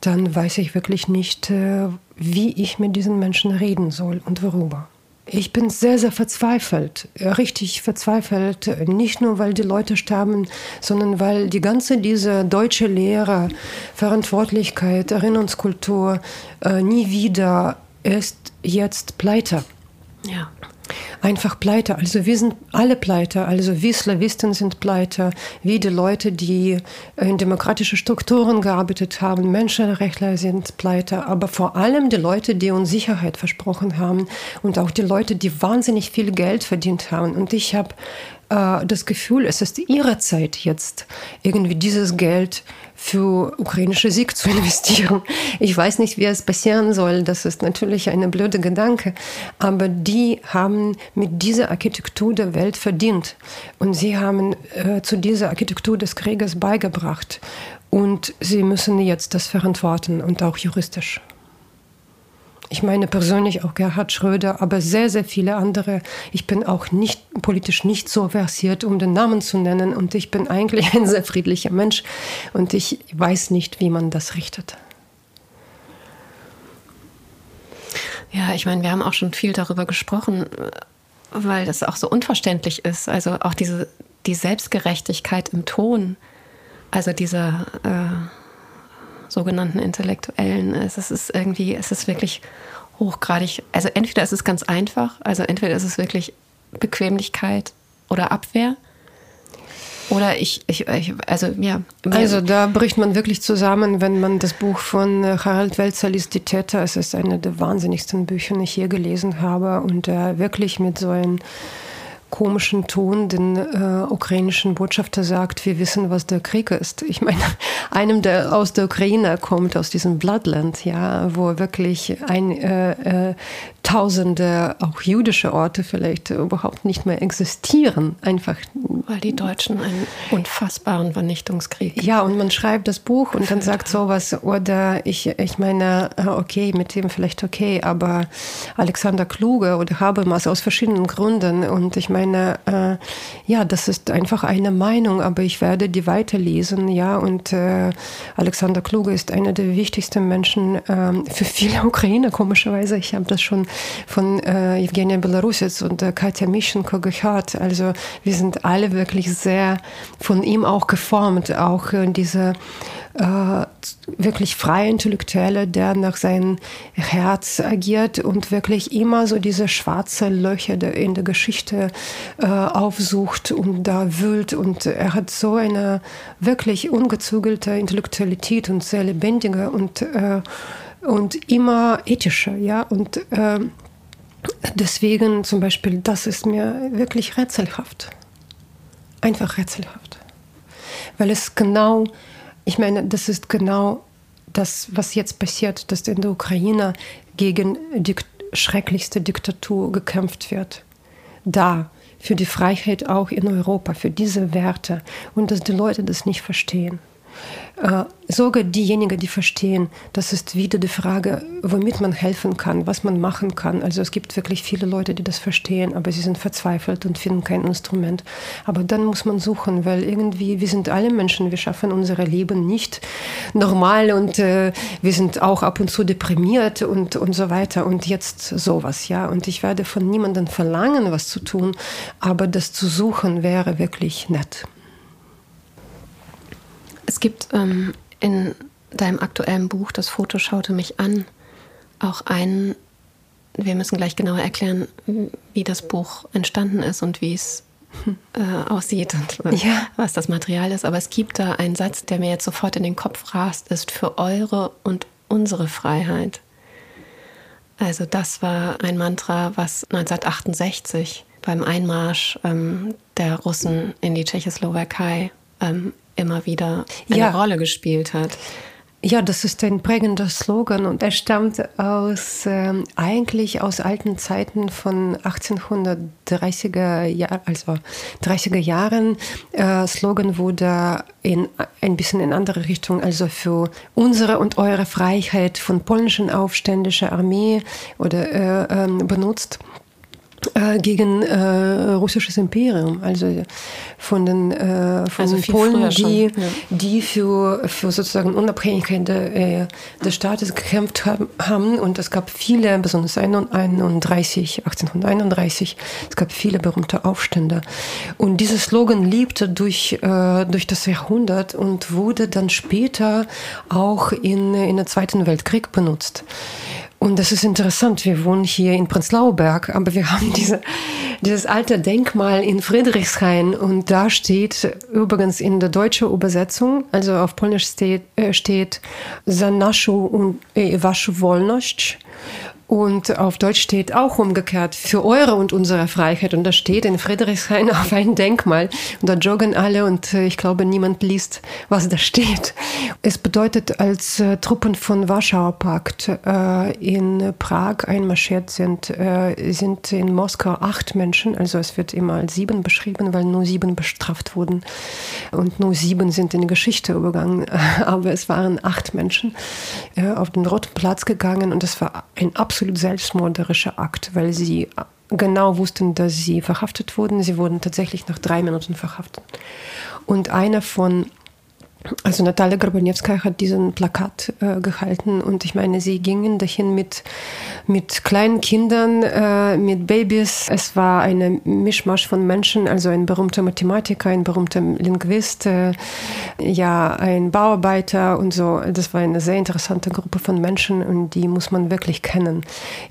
dann weiß ich wirklich nicht, äh, wie ich mit diesen Menschen reden soll und worüber. Ich bin sehr, sehr verzweifelt, richtig verzweifelt, nicht nur weil die Leute sterben, sondern weil die ganze diese deutsche Lehre, Verantwortlichkeit, Erinnerungskultur äh, nie wieder ist jetzt pleite. Ja. Einfach pleite. Also wir sind alle pleite. Also wir Slawisten sind pleite, wie die Leute, die in demokratische Strukturen gearbeitet haben, Menschenrechtler sind pleite, aber vor allem die Leute, die uns Sicherheit versprochen haben und auch die Leute, die wahnsinnig viel Geld verdient haben. Und ich habe das Gefühl, es ist ihre Zeit jetzt, irgendwie dieses Geld für ukrainische Sieg zu investieren. Ich weiß nicht, wie es passieren soll. Das ist natürlich eine blöde Gedanke. Aber die haben mit dieser Architektur der Welt verdient. Und sie haben äh, zu dieser Architektur des Krieges beigebracht. Und sie müssen jetzt das verantworten und auch juristisch ich meine persönlich auch Gerhard Schröder, aber sehr, sehr viele andere. Ich bin auch nicht politisch nicht so versiert, um den Namen zu nennen. Und ich bin eigentlich ein sehr friedlicher Mensch. Und ich weiß nicht, wie man das richtet. Ja, ich meine, wir haben auch schon viel darüber gesprochen, weil das auch so unverständlich ist. Also auch diese die Selbstgerechtigkeit im Ton. Also dieser äh sogenannten Intellektuellen. Es ist irgendwie, es ist wirklich hochgradig, also entweder ist es ganz einfach, also entweder ist es wirklich Bequemlichkeit oder Abwehr. Oder ich, ich, ich also ja. Also da bricht man wirklich zusammen, wenn man das Buch von äh, Harald Welzer liest, Die Täter. Es ist eine der wahnsinnigsten Bücher, die ich je gelesen habe und äh, wirklich mit so einem komischen Ton den äh, ukrainischen Botschafter sagt, wir wissen, was der Krieg ist. Ich meine, einem, der aus der Ukraine kommt, aus diesem Bloodland, ja, wo wirklich ein äh, äh, Tausende, auch jüdische Orte vielleicht überhaupt nicht mehr existieren, einfach. Weil die Deutschen einen unfassbaren Vernichtungskrieg. Ja, und man schreibt das Buch und dann sagt sowas, oder ich, ich meine, äh, okay, mit dem vielleicht okay, aber Alexander Kluge oder Habermas aus verschiedenen Gründen und ich meine, äh, ja, das ist einfach eine Meinung, aber ich werde die weiterlesen, ja, und äh, Alexander Kluge ist einer der wichtigsten Menschen äh, für viele Ukrainer, komischerweise. Ich habe das schon von äh, Evgenia Belarusitz und äh, Katja Mischenko gehört. Also wir sind alle wirklich sehr von ihm auch geformt, auch äh, diese äh, wirklich freie Intellektuelle, der nach seinem Herz agiert und wirklich immer so diese schwarze Löcher in der Geschichte äh, aufsucht und da wühlt. Und er hat so eine wirklich ungezügelte Intellektualität und sehr lebendige und, äh, und immer ethische. Ja? Und äh, deswegen zum Beispiel, das ist mir wirklich rätselhaft. Einfach rätselhaft. Weil es genau ich meine, das ist genau das, was jetzt passiert, dass in der Ukraine gegen die schrecklichste Diktatur gekämpft wird. Da, für die Freiheit auch in Europa, für diese Werte. Und dass die Leute das nicht verstehen. Äh, sogar diejenigen, die verstehen, das ist wieder die Frage, womit man helfen kann, was man machen kann. Also es gibt wirklich viele Leute, die das verstehen, aber sie sind verzweifelt und finden kein Instrument. Aber dann muss man suchen, weil irgendwie, wir sind alle Menschen, wir schaffen unser Leben nicht normal und äh, wir sind auch ab und zu deprimiert und, und so weiter. Und jetzt sowas, ja. Und ich werde von niemandem verlangen, was zu tun, aber das zu suchen wäre wirklich nett. Es gibt ähm, in deinem aktuellen Buch, das Foto schaute mich an, auch einen, wir müssen gleich genauer erklären, wie das Buch entstanden ist und wie es äh, aussieht und ja. was das Material ist. Aber es gibt da einen Satz, der mir jetzt sofort in den Kopf rast, ist für eure und unsere Freiheit. Also das war ein Mantra, was 1968 beim Einmarsch ähm, der Russen in die Tschechoslowakei ähm, immer wieder eine ja. Rolle gespielt hat. Ja, das ist ein prägender Slogan und er stammt aus ähm, eigentlich aus alten Zeiten von 1830er Jahren, also 30er Jahren. Äh, Slogan wurde in ein bisschen in andere Richtung, also für unsere und eure Freiheit von polnischen aufständischer Armee oder äh, äh, benutzt. Äh, gegen äh, russisches Imperium, also von den, äh, von also Polen, die, ja. die für, für sozusagen Unabhängigkeit der, äh, des Staates gekämpft haben. Und es gab viele, besonders 1831, 1831, es gab viele berühmte Aufstände. Und dieser Slogan lebte durch, äh, durch das Jahrhundert und wurde dann später auch in, in der Zweiten Weltkrieg benutzt. Und das ist interessant. Wir wohnen hier in Prenzlauer Berg, aber wir haben diese, dieses alte Denkmal in Friedrichshain und da steht übrigens in der deutschen Übersetzung, also auf Polnisch steht, äh, steht Za naszu und äh, waszu wolność und auf Deutsch steht auch umgekehrt für eure und unsere Freiheit. Und da steht in Friedrichshain auf ein Denkmal. Und da joggen alle und äh, ich glaube, niemand liest, was da steht. Es bedeutet, als äh, Truppen von Warschauer Pakt äh, in Prag einmarschiert sind, äh, sind in Moskau acht Menschen. Also es wird immer als sieben beschrieben, weil nur sieben bestraft wurden. Und nur sieben sind in die Geschichte übergangen. Aber es waren acht Menschen äh, auf den Roten Platz gegangen und es war ein absolut absolut selbstmörderischer Akt, weil sie genau wussten, dass sie verhaftet wurden. Sie wurden tatsächlich nach drei Minuten verhaftet. Und einer von also Natalia Gorbanewska hat diesen Plakat äh, gehalten und ich meine, sie gingen dahin mit, mit kleinen Kindern, äh, mit Babys. Es war eine Mischmasch von Menschen, also ein berühmter Mathematiker, ein berühmter Linguist, äh, ja, ein Bauarbeiter und so. Das war eine sehr interessante Gruppe von Menschen und die muss man wirklich kennen.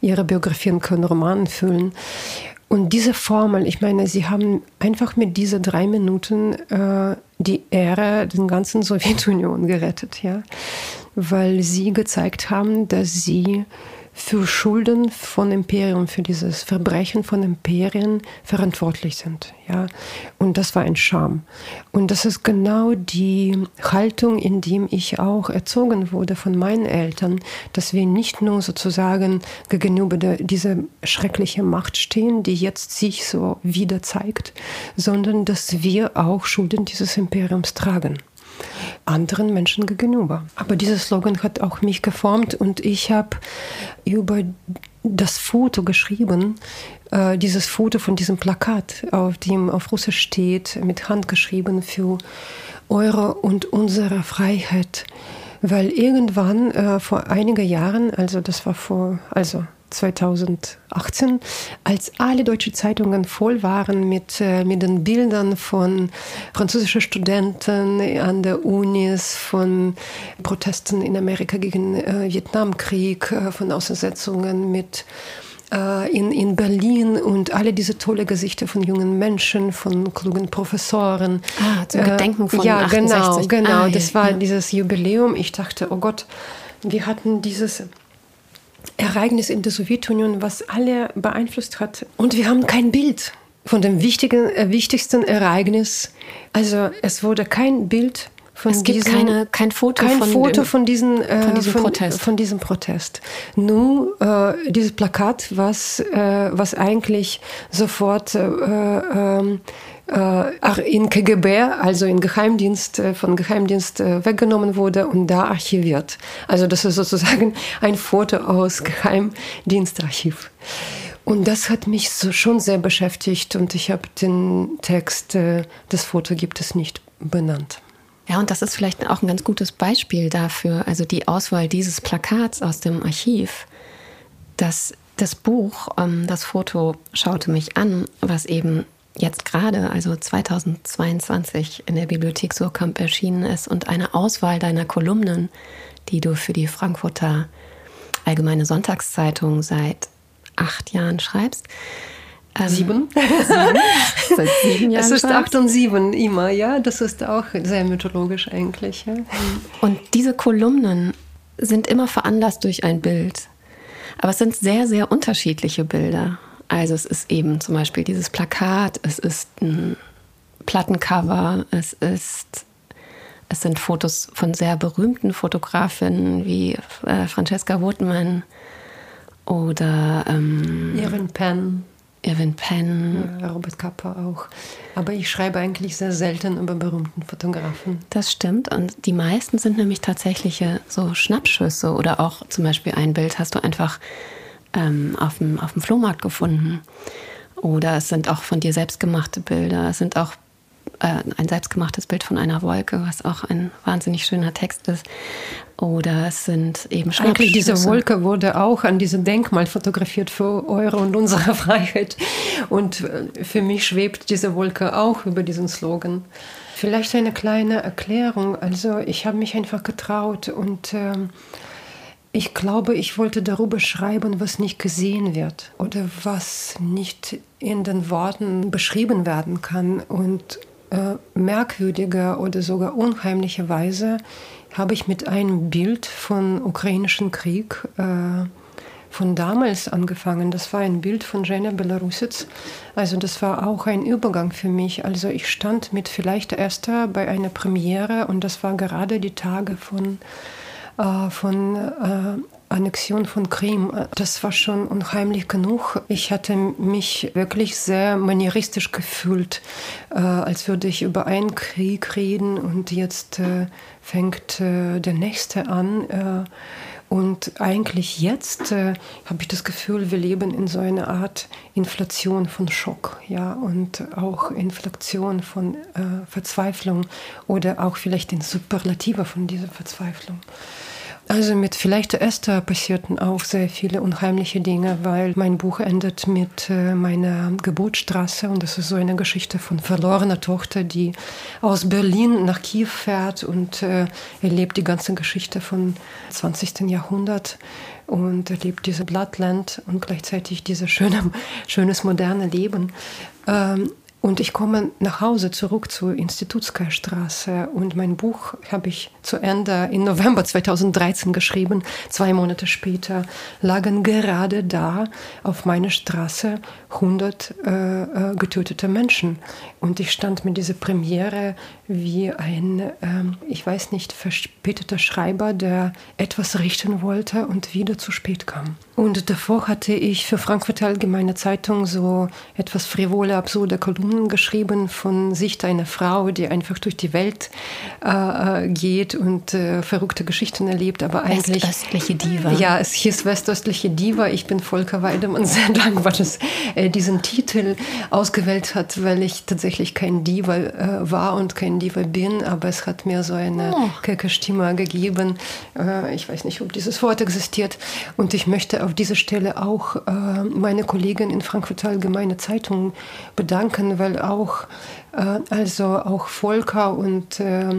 Ihre Biografien können Romanen füllen. Und diese Formel, ich meine, sie haben einfach mit diesen drei Minuten äh, die Ehre der ganzen Sowjetunion gerettet, ja, weil sie gezeigt haben, dass sie für Schulden von Imperien, für dieses Verbrechen von Imperien verantwortlich sind. Ja? Und das war ein Scham. Und das ist genau die Haltung, in dem ich auch erzogen wurde von meinen Eltern, dass wir nicht nur sozusagen gegenüber der, dieser schrecklichen Macht stehen, die jetzt sich so wieder zeigt, sondern dass wir auch Schulden dieses Imperiums tragen anderen Menschen gegenüber. Aber dieser Slogan hat auch mich geformt und ich habe über das Foto geschrieben, äh, dieses Foto von diesem Plakat, auf dem auf Russisch steht, mit Hand geschrieben für eure und unsere Freiheit. Weil irgendwann äh, vor einigen Jahren, also das war vor, also 2018, als alle deutschen Zeitungen voll waren mit, äh, mit den Bildern von französischen Studenten an der Unis, von Protesten in Amerika gegen äh, Vietnamkrieg, äh, von Aussetzungen mit äh, in, in Berlin und alle diese tolle Gesichter von jungen Menschen, von klugen Professoren. Ah, zum Gedenken von Ja, 68. genau, genau. Ah, das war ja. dieses Jubiläum. Ich dachte, oh Gott, wir hatten dieses Ereignis in der Sowjetunion, was alle beeinflusst hat. Und wir haben kein Bild von dem wichtigen, äh, wichtigsten Ereignis. Also es wurde kein Bild von Es gibt diesem, keine, kein Foto kein von Foto dem, von, diesen, äh, von diesem Protest. Von diesem Protest. Nur äh, dieses Plakat, was, äh, was eigentlich sofort äh, ähm, äh, in KGB, also in Geheimdienst, äh, von Geheimdienst äh, weggenommen wurde und da archiviert. Also das ist sozusagen ein Foto aus Geheimdienstarchiv. Und das hat mich so schon sehr beschäftigt und ich habe den Text, äh, das Foto gibt es nicht benannt. Ja, und das ist vielleicht auch ein ganz gutes Beispiel dafür, also die Auswahl dieses Plakats aus dem Archiv, dass das Buch, ähm, das Foto schaute mich an, was eben jetzt gerade, also 2022 in der Bibliothek Surkamp erschienen ist und eine Auswahl deiner Kolumnen, die du für die Frankfurter Allgemeine Sonntagszeitung seit acht Jahren schreibst. Ähm, Sieben? Seit sieben Jahren Es ist schreibst. acht und sieben immer, ja. Das ist auch sehr mythologisch eigentlich. Ja. Und diese Kolumnen sind immer veranlasst durch ein Bild. Aber es sind sehr, sehr unterschiedliche Bilder. Also es ist eben zum Beispiel dieses Plakat, es ist ein Plattencover, es ist es sind Fotos von sehr berühmten Fotografinnen wie äh, Francesca Wothmann oder ähm, Irving Penn, Irvin Penn. ja, Robert Kappa auch. Aber ich schreibe eigentlich sehr selten über berühmten Fotografen. Das stimmt. Und die meisten sind nämlich tatsächliche so Schnappschüsse oder auch zum Beispiel ein Bild hast du einfach ähm, auf, dem, auf dem Flohmarkt gefunden. Oder es sind auch von dir selbst gemachte Bilder. Es sind auch äh, ein selbstgemachtes Bild von einer Wolke, was auch ein wahnsinnig schöner Text ist. Oder es sind eben Eigentlich diese. Wolke wurde auch an diesem Denkmal fotografiert für eure und unsere Freiheit. Und äh, für mich schwebt diese Wolke auch über diesen Slogan. Vielleicht eine kleine Erklärung. Also ich habe mich einfach getraut und ähm, ich glaube, ich wollte darüber schreiben, was nicht gesehen wird oder was nicht in den Worten beschrieben werden kann. Und äh, merkwürdiger oder sogar unheimlicherweise habe ich mit einem Bild von ukrainischen Krieg äh, von damals angefangen. Das war ein Bild von Jena Belarusitz. Also das war auch ein Übergang für mich. Also ich stand mit vielleicht Esther bei einer Premiere und das war gerade die Tage von, äh, von äh, Annexion von Krim. Das war schon unheimlich genug. Ich hatte mich wirklich sehr manieristisch gefühlt, äh, als würde ich über einen Krieg reden und jetzt äh, fängt äh, der nächste an. Und eigentlich jetzt äh, habe ich das Gefühl, wir leben in so einer Art Inflation von Schock, ja, und auch Inflation von äh, Verzweiflung oder auch vielleicht den Superlative von dieser Verzweiflung. Also mit vielleicht Esther passierten auch sehr viele unheimliche Dinge, weil mein Buch endet mit äh, meiner Geburtsstraße und das ist so eine Geschichte von verlorener Tochter, die aus Berlin nach Kiew fährt und äh, erlebt die ganze Geschichte vom 20. Jahrhundert und erlebt diese Bloodland und gleichzeitig dieses schöne, schönes moderne Leben. Ähm, Und ich komme nach Hause zurück zur Institutskaya Straße und mein Buch habe ich zu Ende in November 2013 geschrieben. Zwei Monate später lagen gerade da auf meiner Straße 100 äh, äh, getötete Menschen. Und ich stand mit dieser Premiere wie ein, äh, ich weiß nicht, verspäteter Schreiber, der etwas richten wollte und wieder zu spät kam. Und davor hatte ich für Frankfurter Allgemeine Zeitung so etwas frivole, absurde Kolumnen geschrieben von Sicht einer Frau, die einfach durch die Welt äh, äh geht und äh, verrückte Geschichten erlebt, aber eigentlich... Westöstliche Diva. Ja, es hieß Westöstliche Diva. Ich bin Volker Weidemann sehr dankbar, dass er diesen Titel ausgewählt hat, weil ich tatsächlich kein Diva äh, war und kein Diva bin, aber es hat mir so eine oh. kecke Stimme gegeben. Äh, ich weiß nicht, ob dieses Wort existiert und ich möchte auf dieser Stelle auch äh, meine Kollegin in Frankfurt Allgemeine Zeitung bedanken, weil auch äh, also auch Volker und, äh,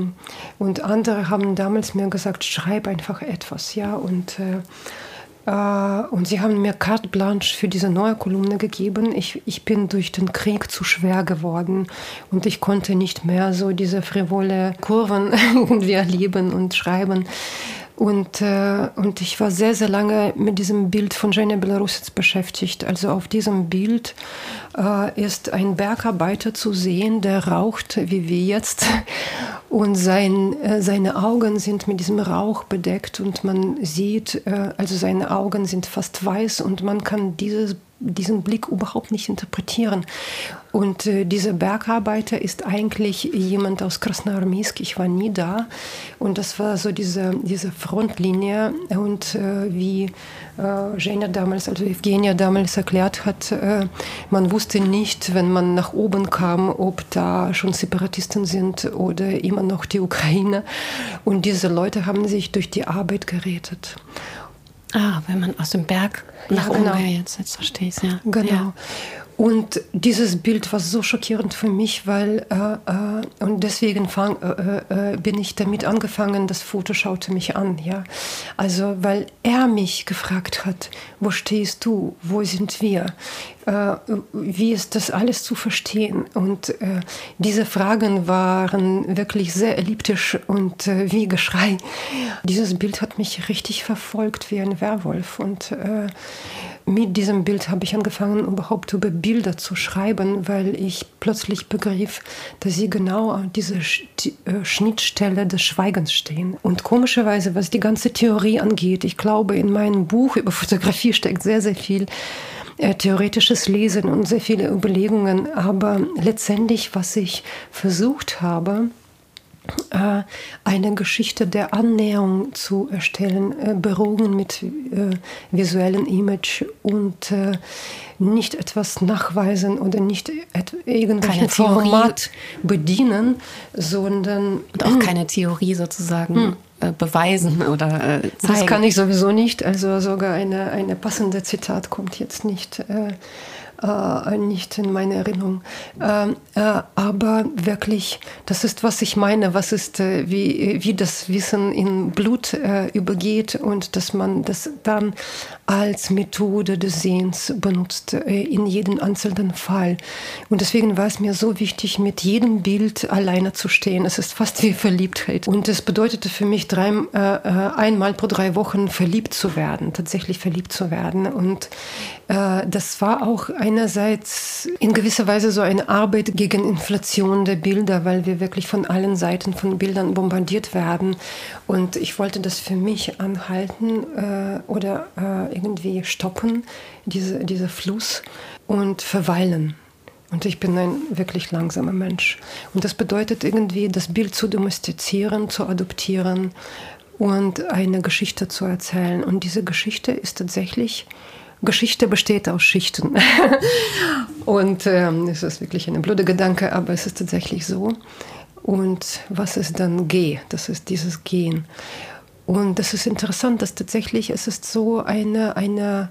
und andere haben damals mir gesagt, schreib einfach etwas, ja und äh, äh, und sie haben mir carte blanche für diese neue Kolumne gegeben. Ich, ich bin durch den Krieg zu schwer geworden und ich konnte nicht mehr so diese frivole Kurven irgendwie erleben und schreiben. Und, äh, und ich war sehr, sehr lange mit diesem Bild von Jenny Belarusitz beschäftigt. Also auf diesem Bild äh, ist ein Bergarbeiter zu sehen, der raucht, wie wir jetzt. Und sein, äh, seine Augen sind mit diesem Rauch bedeckt und man sieht, äh, also seine Augen sind fast weiß und man kann dieses diesen Blick überhaupt nicht interpretieren. Und äh, dieser Bergarbeiter ist eigentlich jemand aus Krasnoarmeysk. Ich war nie da. Und das war so diese, diese Frontlinie. Und äh, wie äh, Jena damals, also Evgenia damals erklärt hat, äh, man wusste nicht, wenn man nach oben kam, ob da schon Separatisten sind oder immer noch die Ukraine. Und diese Leute haben sich durch die Arbeit gerettet. Ah, wenn man aus dem Berg nach ja, genau. oben, jetzt, jetzt verstehe ich es, ja. Genau. Ja. Und dieses Bild war so schockierend für mich, weil äh, äh, und deswegen fang, äh, äh, bin ich damit angefangen. Das Foto schaute mich an, ja. Also weil er mich gefragt hat, wo stehst du, wo sind wir, äh, wie ist das alles zu verstehen? Und äh, diese Fragen waren wirklich sehr elliptisch und wie Geschrei. Dieses Bild hat mich richtig verfolgt wie ein Werwolf und mit diesem Bild habe ich angefangen, überhaupt über Bilder zu schreiben, weil ich plötzlich begriff, dass sie genau an dieser äh, Schnittstelle des Schweigens stehen. Und komischerweise, was die ganze Theorie angeht, ich glaube, in meinem Buch über Fotografie steckt sehr, sehr viel äh, theoretisches Lesen und sehr viele Überlegungen. Aber letztendlich, was ich versucht habe, eine Geschichte der Annäherung zu erstellen, äh, berogen mit äh, visuellen Image und nicht etwas nachweisen oder nicht irgendein Format bedienen, sondern und auch keine Theorie sozusagen hm. beweisen oder zeigen. Das kann ich sowieso nicht. Also sogar eine, eine passende Zitat kommt jetzt nicht äh, nicht in meiner Erinnerung. Äh, äh, aber wirklich, das ist, was ich meine, was ist, äh, wie, wie das Wissen in Blut äh, übergeht und dass man das dann als Methode des Sehens benutzt, äh, in jedem einzelnen Fall. Und deswegen war es mir so wichtig, mit jedem Bild alleine zu stehen. Es ist fast wie Verliebtheit. Und es bedeutete für mich, drei, einmal pro drei Wochen verliebt zu werden, tatsächlich verliebt zu werden. Und das war auch einerseits in gewisser Weise so eine Arbeit gegen Inflation der Bilder, weil wir wirklich von allen Seiten von Bildern bombardiert werden. Und ich wollte das für mich anhalten äh, oder äh, irgendwie stoppen, diese, dieser Fluss und verweilen. Und ich bin ein wirklich langsamer Mensch. Und das bedeutet irgendwie, das Bild zu domestizieren, zu adoptieren und eine Geschichte zu erzählen. Und diese Geschichte ist tatsächlich Geschichte besteht aus Schichten. und ähm, es ist wirklich ein blöder Gedanke, aber es ist tatsächlich so. Und was ist dann G? Das ist dieses Gehen. Und das ist interessant, dass tatsächlich es ist so eine, eine,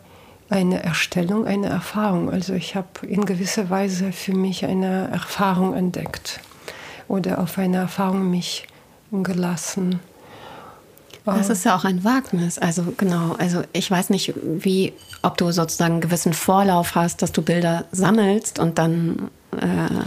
eine Erstellung, eine Erfahrung. Also ich habe in gewisser Weise für mich eine Erfahrung entdeckt oder auf eine Erfahrung mich gelassen. Das ist ja auch ein Wagnis. Also genau, also ich weiß nicht, wie, ob du sozusagen einen gewissen Vorlauf hast, dass du Bilder sammelst und dann Äh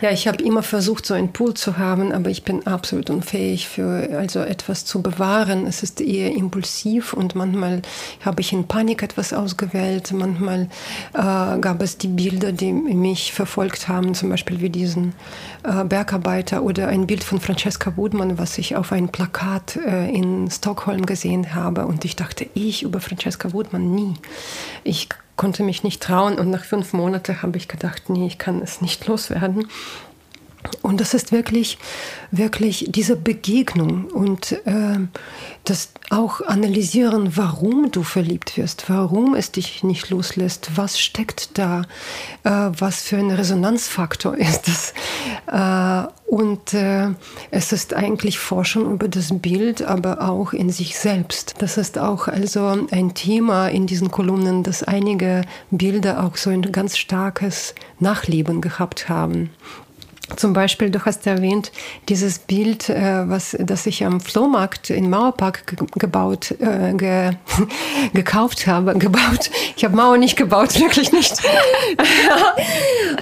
ja, ich habe immer versucht, so einen Pool zu haben, aber ich bin absolut unfähig für also etwas zu bewahren. Es ist eher impulsiv und manchmal habe ich in Panik etwas ausgewählt. Manchmal äh, gab es die Bilder, die mich verfolgt haben, zum Beispiel wie diesen äh, Bergarbeiter oder ein Bild von Francesca Woodman, was ich auf ein Plakat äh, in Stockholm gesehen habe. Und ich dachte, ich über Francesca Woodman nie. Ich konnte mich nicht trauen und nach fünf Monaten habe ich gedacht, nee, ich kann es nicht loswerden. Und das ist wirklich, wirklich diese Begegnung und äh, das auch analysieren, warum du verliebt wirst, warum es dich nicht loslässt, was steckt da, äh, was für ein Resonanzfaktor ist das. Äh, und äh, es ist eigentlich Forschung über das Bild, aber auch in sich selbst. Das ist auch also ein Thema in diesen Kolumnen, dass einige Bilder auch so ein ganz starkes Nachleben gehabt haben. Zum Beispiel, du hast erwähnt, dieses Bild, äh, was, das ich am Flohmarkt in Mauerpark ge gebaut, äh, ge gekauft habe, gebaut. Ich habe Mauer nicht gebaut, wirklich nicht.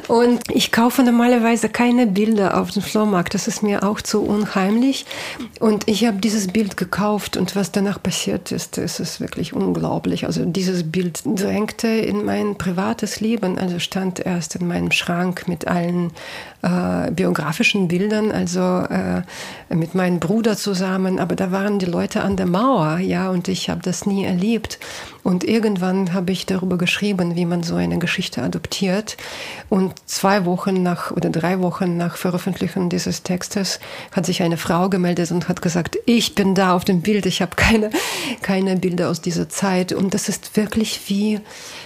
und ich kaufe normalerweise keine Bilder auf dem Flohmarkt. Das ist mir auch zu unheimlich. Und ich habe dieses Bild gekauft und was danach passiert ist, ist es wirklich unglaublich. Also dieses Bild drängte in mein privates Leben. Also stand erst in meinem Schrank mit allen äh, biografischen Bildern, also äh, mit meinem Bruder zusammen, aber da waren die Leute an der Mauer, ja, und ich habe das nie erlebt. Und irgendwann habe ich darüber geschrieben, wie man so eine Geschichte adoptiert. Und zwei Wochen nach oder drei Wochen nach Veröffentlichung dieses Textes hat sich eine Frau gemeldet und hat gesagt, ich bin da auf dem Bild, ich habe keine, keine Bilder aus dieser Zeit. Und das ist wirklich wie,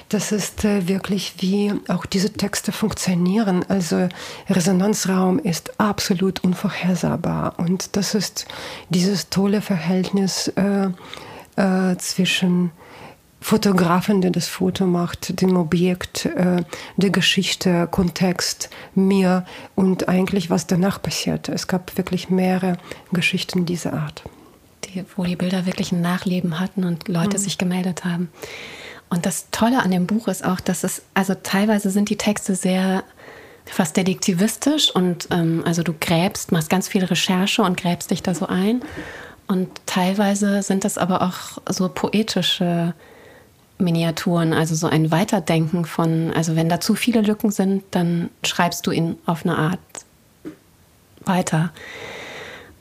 das ist äh, wirklich wie auch diese Texte funktionieren. Also Resonanzraum ist absolut unvorhersehbar. Und das ist dieses tolle Verhältnis äh, äh, zwischen Fotografen, der das Foto macht, dem Objekt, äh, der Geschichte, Kontext, mir und eigentlich was danach passiert. Es gab wirklich mehrere Geschichten dieser Art. Die, wo die Bilder wirklich ein Nachleben hatten und Leute mhm. sich gemeldet haben. Und das Tolle an dem Buch ist auch, dass es, also teilweise sind die Texte sehr fast detektivistisch und ähm, also du gräbst, machst ganz viel Recherche und gräbst dich da so ein. Und teilweise sind das aber auch so poetische Miniaturen, also so ein Weiterdenken von, also wenn da zu viele Lücken sind, dann schreibst du ihn auf eine Art weiter.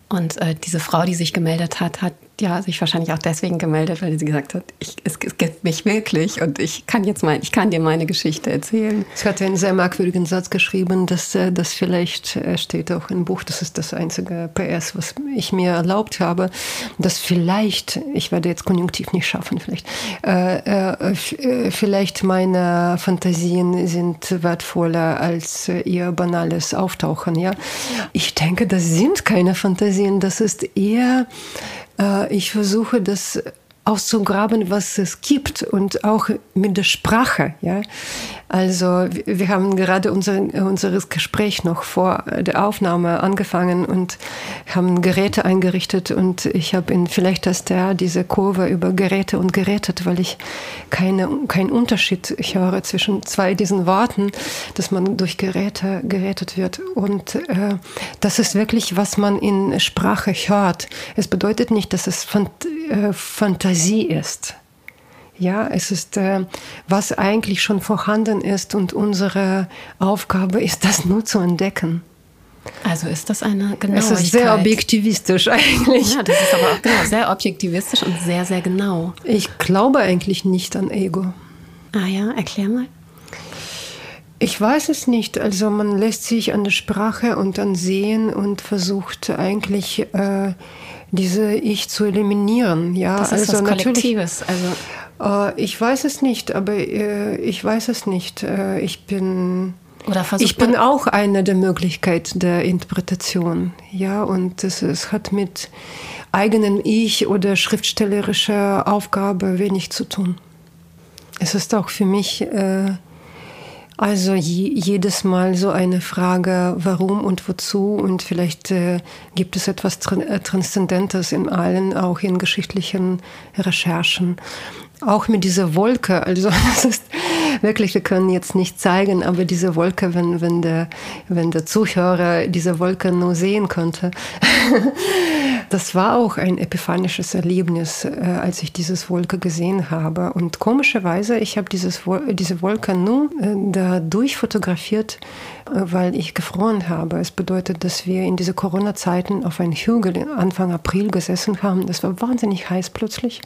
Und äh, diese Frau, die sich gemeldet hat, hat ja sich wahrscheinlich auch deswegen gemeldet, weil sie gesagt hat, ich, es, es, gibt mich wirklich und ich kann jetzt mal, ich kann dir meine Geschichte erzählen. Sie hat einen sehr merkwürdigen Satz geschrieben, dass äh, das vielleicht äh, steht auch im Buch, das ist das einzige PS, was ich mir erlaubt habe, dass vielleicht, ich werde jetzt konjunktiv nicht schaffen, vielleicht, äh, äh, vielleicht meine Fantasien sind wertvoller als ihr banales Auftauchen. Ja, ich denke, das sind keine Fantasien, das ist eher ich versuche das auszugraben, was es gibt und auch mit der Sprache. Ja? Also wir haben gerade unser unseres Gespräch noch vor der Aufnahme angefangen und haben Geräte eingerichtet und ich habe in vielleicht das der diese Kurve über Geräte und gerätet, weil ich keine keinen Unterschied ich höre zwischen zwei diesen Worten, dass man durch Geräte gerätet wird und äh, das ist wirklich was man in Sprache hört. Es bedeutet nicht, dass es Phant äh, Fantasie ist. Ja, es ist, äh, was eigentlich schon vorhanden ist und unsere Aufgabe ist, das nur zu entdecken. Also ist das eine Genauigkeit? Es ist sehr objektivistisch eigentlich. Ja, das ist aber auch genau, sehr objektivistisch und sehr, sehr genau. Ich glaube eigentlich nicht an Ego. Ah ja, erklär mal. Ich weiß es nicht. Also man lässt sich an der Sprache und an Sehen und versucht eigentlich äh, diese Ich zu eliminieren. Ja, das ist also was Kollektives. Also äh, ich weiß es nicht, aber äh, ich weiß es nicht. Äh, ich bin. ich bin auch eine der Möglichkeiten der Interpretation. Ja, und es, es hat mit eigenem Ich oder schriftstellerischer Aufgabe wenig zu tun. Es ist auch für mich äh, also je, jedes Mal so eine Frage, warum und wozu und vielleicht äh, gibt es etwas Transzendentes in allen, auch in geschichtlichen Recherchen auch mit dieser Wolke. Also das ist, wirklich, wir können jetzt nicht zeigen, aber diese Wolke, wenn, wenn, der, wenn der Zuhörer diese Wolke nur sehen könnte, das war auch ein epiphanisches Erlebnis, äh, als ich dieses Wolke gesehen habe. Und komischerweise, ich habe diese Wolke nur äh, dadurch fotografiert, weil ich gefroren habe. Es bedeutet, dass wir in diese Corona-Zeiten auf einem Hügel Anfang April gesessen haben. Das war wahnsinnig heiß plötzlich.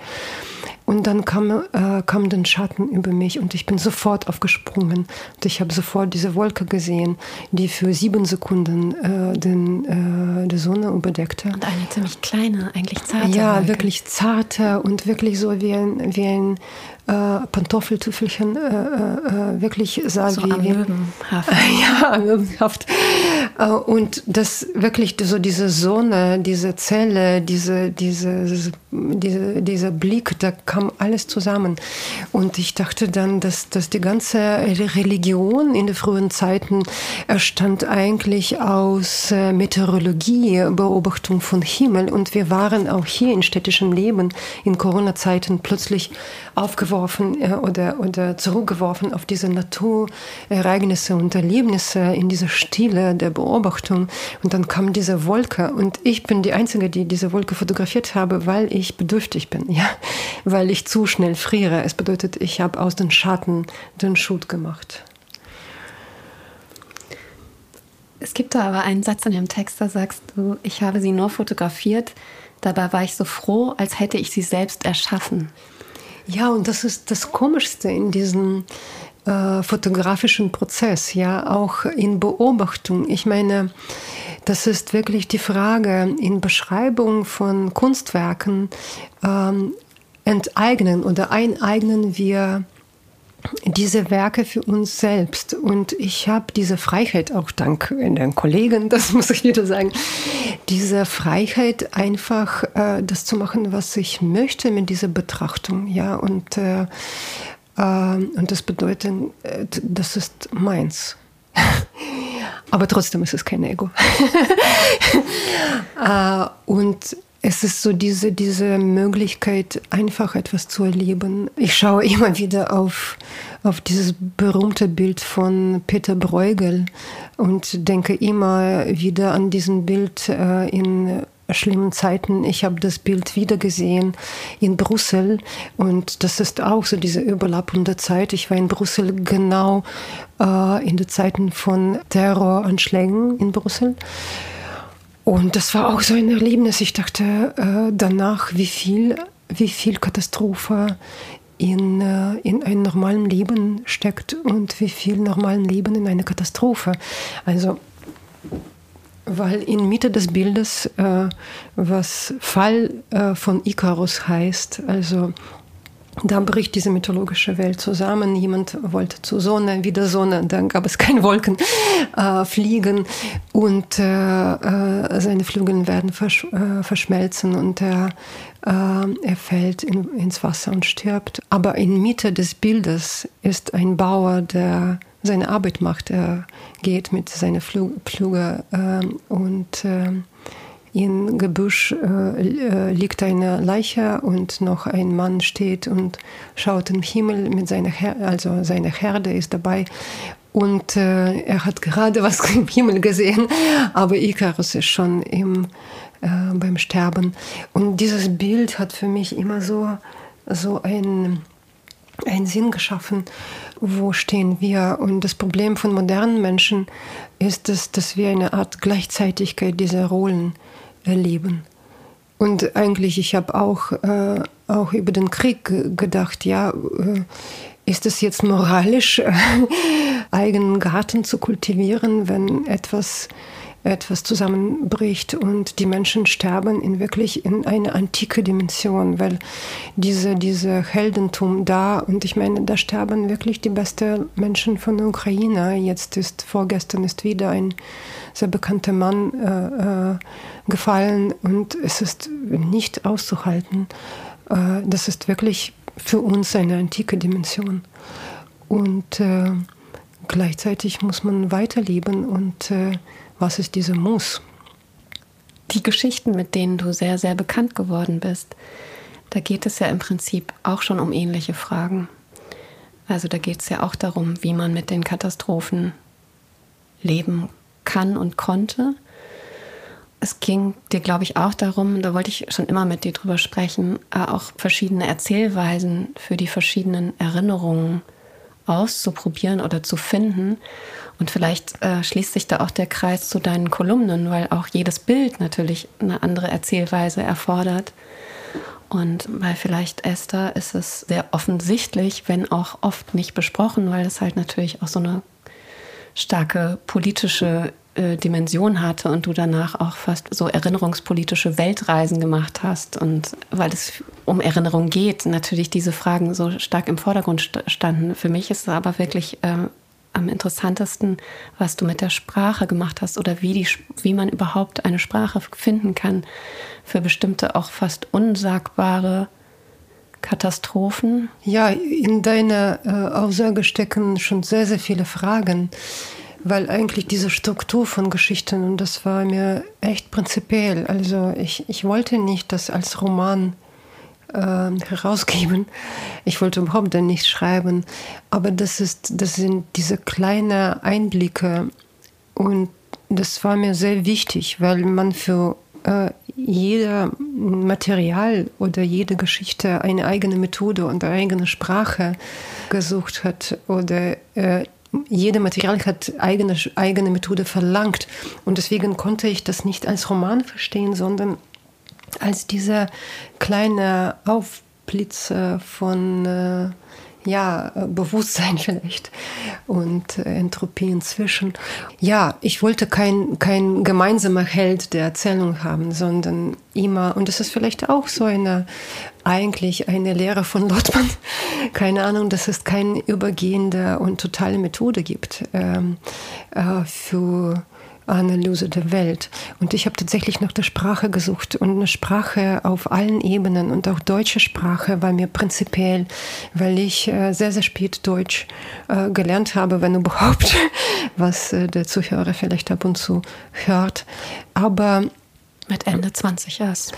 Und dann kam, äh, kam den Schatten über mich und ich bin sofort aufgesprungen. Und ich habe sofort diese Wolke gesehen, die für sieben Sekunden äh, den, äh, die Sonne überdeckte. Und eine ziemlich kleine, eigentlich zarte Ja, Wolke. wirklich zarte und wirklich so wie ein, wie ein äh, Pantoffeltüffelchen äh, äh, wirklich sah so wie, amöbenhaft. ja, amöbenhaft. Äh, und das wirklich so diese Sonne, diese Zelle, diese, diese, diese, dieser Blick, da kam alles zusammen. Und ich dachte dann, dass, dass die ganze Religion in den frühen Zeiten stand eigentlich aus äh, Meteorologie, Beobachtung von Himmel. Und wir waren auch hier in städtischem Leben in Corona-Zeiten plötzlich aufgeworfen äh, oder, oder zurückgeworfen auf diese Naturereignisse und Erlebnisse in dieser Stille der Beobachtung. Und dann kam diese Wolke und ich bin die Einzige, die diese Wolke fotografiert habe, weil ich bedürftig bin, ja, weil ich zu schnell friere. Es bedeutet, ich habe aus den Schatten den Shoot gemacht. Es gibt da aber einen Satz in dem Text, da sagst du, ich habe sie nur fotografiert, dabei war ich so froh, als hätte ich sie selbst erschaffen. Ja, und das ist das Komischste in diesem äh, fotografischen Prozess, ja, auch in Beobachtung. Ich meine, das ist wirklich die Frage in Beschreibung von Kunstwerken, ähm, enteignen oder eineignen wir diese Werke für uns selbst. Und ich habe diese Freiheit, auch dank den Kollegen, das muss ich wieder sagen, diese Freiheit einfach äh, das zu machen, was ich möchte mit dieser Betrachtung. Ja, und, äh, und das bedeutet, äh, das ist meins. Aber trotzdem ist es kein Ego. Äh, und es ist so diese, diese Möglichkeit, einfach etwas zu erleben. Ich schaue immer wieder auf, auf dieses berühmte Bild von Peter Bruegel und denke immer wieder an diesen Bild äh, in schlimmen Zeiten. Ich habe das Bild wieder gesehen in Brüssel und das ist auch so diese überlappende Zeit. Ich war in Brüssel genau äh, in den Zeiten von Terroranschlägen in Brüssel. Und das war auch so ein Erlebnis. Ich dachte äh, danach, wie viel, wie viel Katastrophe in, äh, in einem normalen Leben steckt und wie viel normalen Leben in eine Katastrophe. Also, weil in Mitte des Bildes, äh, was Fall äh, von Icarus heißt, also da bricht diese mythologische Welt zusammen. Jemand wollte zur Sonne, wieder Sonne, dann gab es keine Wolken, äh, fliegen und äh, äh, seine Flügel werden versch äh, verschmelzen und er, äh, er fällt in, ins Wasser und stirbt. Aber in Mitte des Bildes ist ein Bauer, der seine Arbeit macht. Er geht mit seinen Flüge ähm, und ähm, in Gebüsch äh, liegt eine Leiche und noch ein Mann steht und schaut im Himmel mit seiner Her also seine Herde ist dabei und äh, er hat gerade was im Himmel gesehen, aber Icarus ist schon im, äh, beim Sterben und dieses Bild hat für mich immer so so ein einen Sinn geschaffen, wo stehen wir. Und das Problem von modernen Menschen ist, dass, dass wir eine Art Gleichzeitigkeit dieser Rollen erleben. Und eigentlich, ich habe auch, äh, auch über den Krieg gedacht, ja, äh, ist es jetzt moralisch, eigenen Garten zu kultivieren, wenn etwas etwas zusammenbricht und die Menschen sterben in wirklich in eine antike Dimension, weil diese, diese Heldentum da und ich meine, da sterben wirklich die besten Menschen von der Ukraine. Jetzt ist, vorgestern ist wieder ein sehr bekannter Mann äh, äh, gefallen und es ist nicht auszuhalten. Äh, das ist wirklich für uns eine antike Dimension. Und äh, gleichzeitig muss man weiterleben und äh, was ist diese Muss? Die Geschichten, mit denen du sehr, sehr bekannt geworden bist, da geht es ja im Prinzip auch schon um ähnliche Fragen. Also da geht es ja auch darum, wie man mit den Katastrophen leben kann und konnte. Es ging dir, glaube ich, auch darum, da wollte ich schon immer mit dir drüber sprechen, äh, auch verschiedene Erzählweisen für die verschiedenen Erinnerungen auszuprobieren oder zu finden. Und vielleicht äh, schließt sich da auch der Kreis zu deinen Kolumnen, weil auch jedes Bild natürlich eine andere Erzählweise erfordert. Und bei vielleicht Esther ist es sehr offensichtlich, wenn auch oft nicht besprochen, weil es halt natürlich auch so eine starke politische äh, Dimension hatte und du danach auch fast so erinnerungspolitische Weltreisen gemacht hast und weil es um Erinnerung geht, natürlich diese Fragen so stark im Vordergrund standen. Für mich ist es aber wirklich äh, am interessantesten, was du mit der Sprache gemacht hast oder wie, die, wie man überhaupt eine Sprache finden kann für bestimmte auch fast unsagbare Katastrophen. Ja, in deiner äh, Aussage stecken schon sehr, sehr viele Fragen, weil eigentlich diese Struktur von Geschichten, und das war mir echt prinzipiell, also ich, ich wollte nicht das als Roman äh, herausgeben. Ich wollte überhaupt dann nicht schreiben, aber das, ist, das sind diese kleinen Einblicke und das war mir sehr wichtig, weil man für äh, jeder Material oder jede Geschichte eine eigene Methode und eine eigene Sprache gesucht hat oder äh, jede Material hat eigene, eigene Methode verlangt. Und deswegen konnte ich das nicht als Roman verstehen, sondern als dieser kleine Aufblitz von äh, ja, Bewusstsein vielleicht und äh, Entropie inzwischen. Ja, ich wollte kein, kein gemeinsamer Held der Erzählung haben, sondern immer, und das ist vielleicht auch so eine, eigentlich eine Lehre von Lottmann, keine Ahnung, dass es keine übergehende und totale Methode gibt ähm, äh, für Analyse der Welt. Und ich habe tatsächlich nach der Sprache gesucht und eine Sprache auf allen Ebenen und auch deutsche Sprache war mir prinzipiell, weil ich äh, sehr, sehr spät Deutsch äh, gelernt habe, wenn überhaupt, was äh, der Zuhörer vielleicht ab und zu hört. Aber mit Ende 20 erst.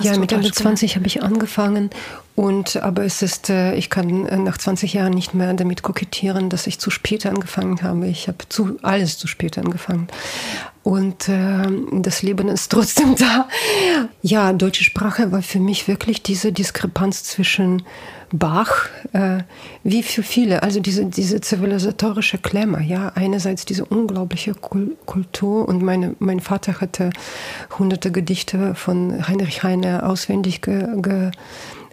Ja, mit Ende 20 habe ich angefangen. Und, aber es ist, äh, ich kann äh, nach 20 Jahren nicht mehr damit kokettieren, dass ich zu spät angefangen habe. Ich habe zu, alles zu spät angefangen. Und äh, das Leben ist trotzdem da. Ja, deutsche Sprache war für mich wirklich diese Diskrepanz zwischen Bach, äh, wie für viele, also diese, diese zivilisatorische Klemme, ja, einerseits diese unglaubliche Kultur und meine, mein Vater hatte hunderte Gedichte von Heinrich Heine auswendig ge, ge,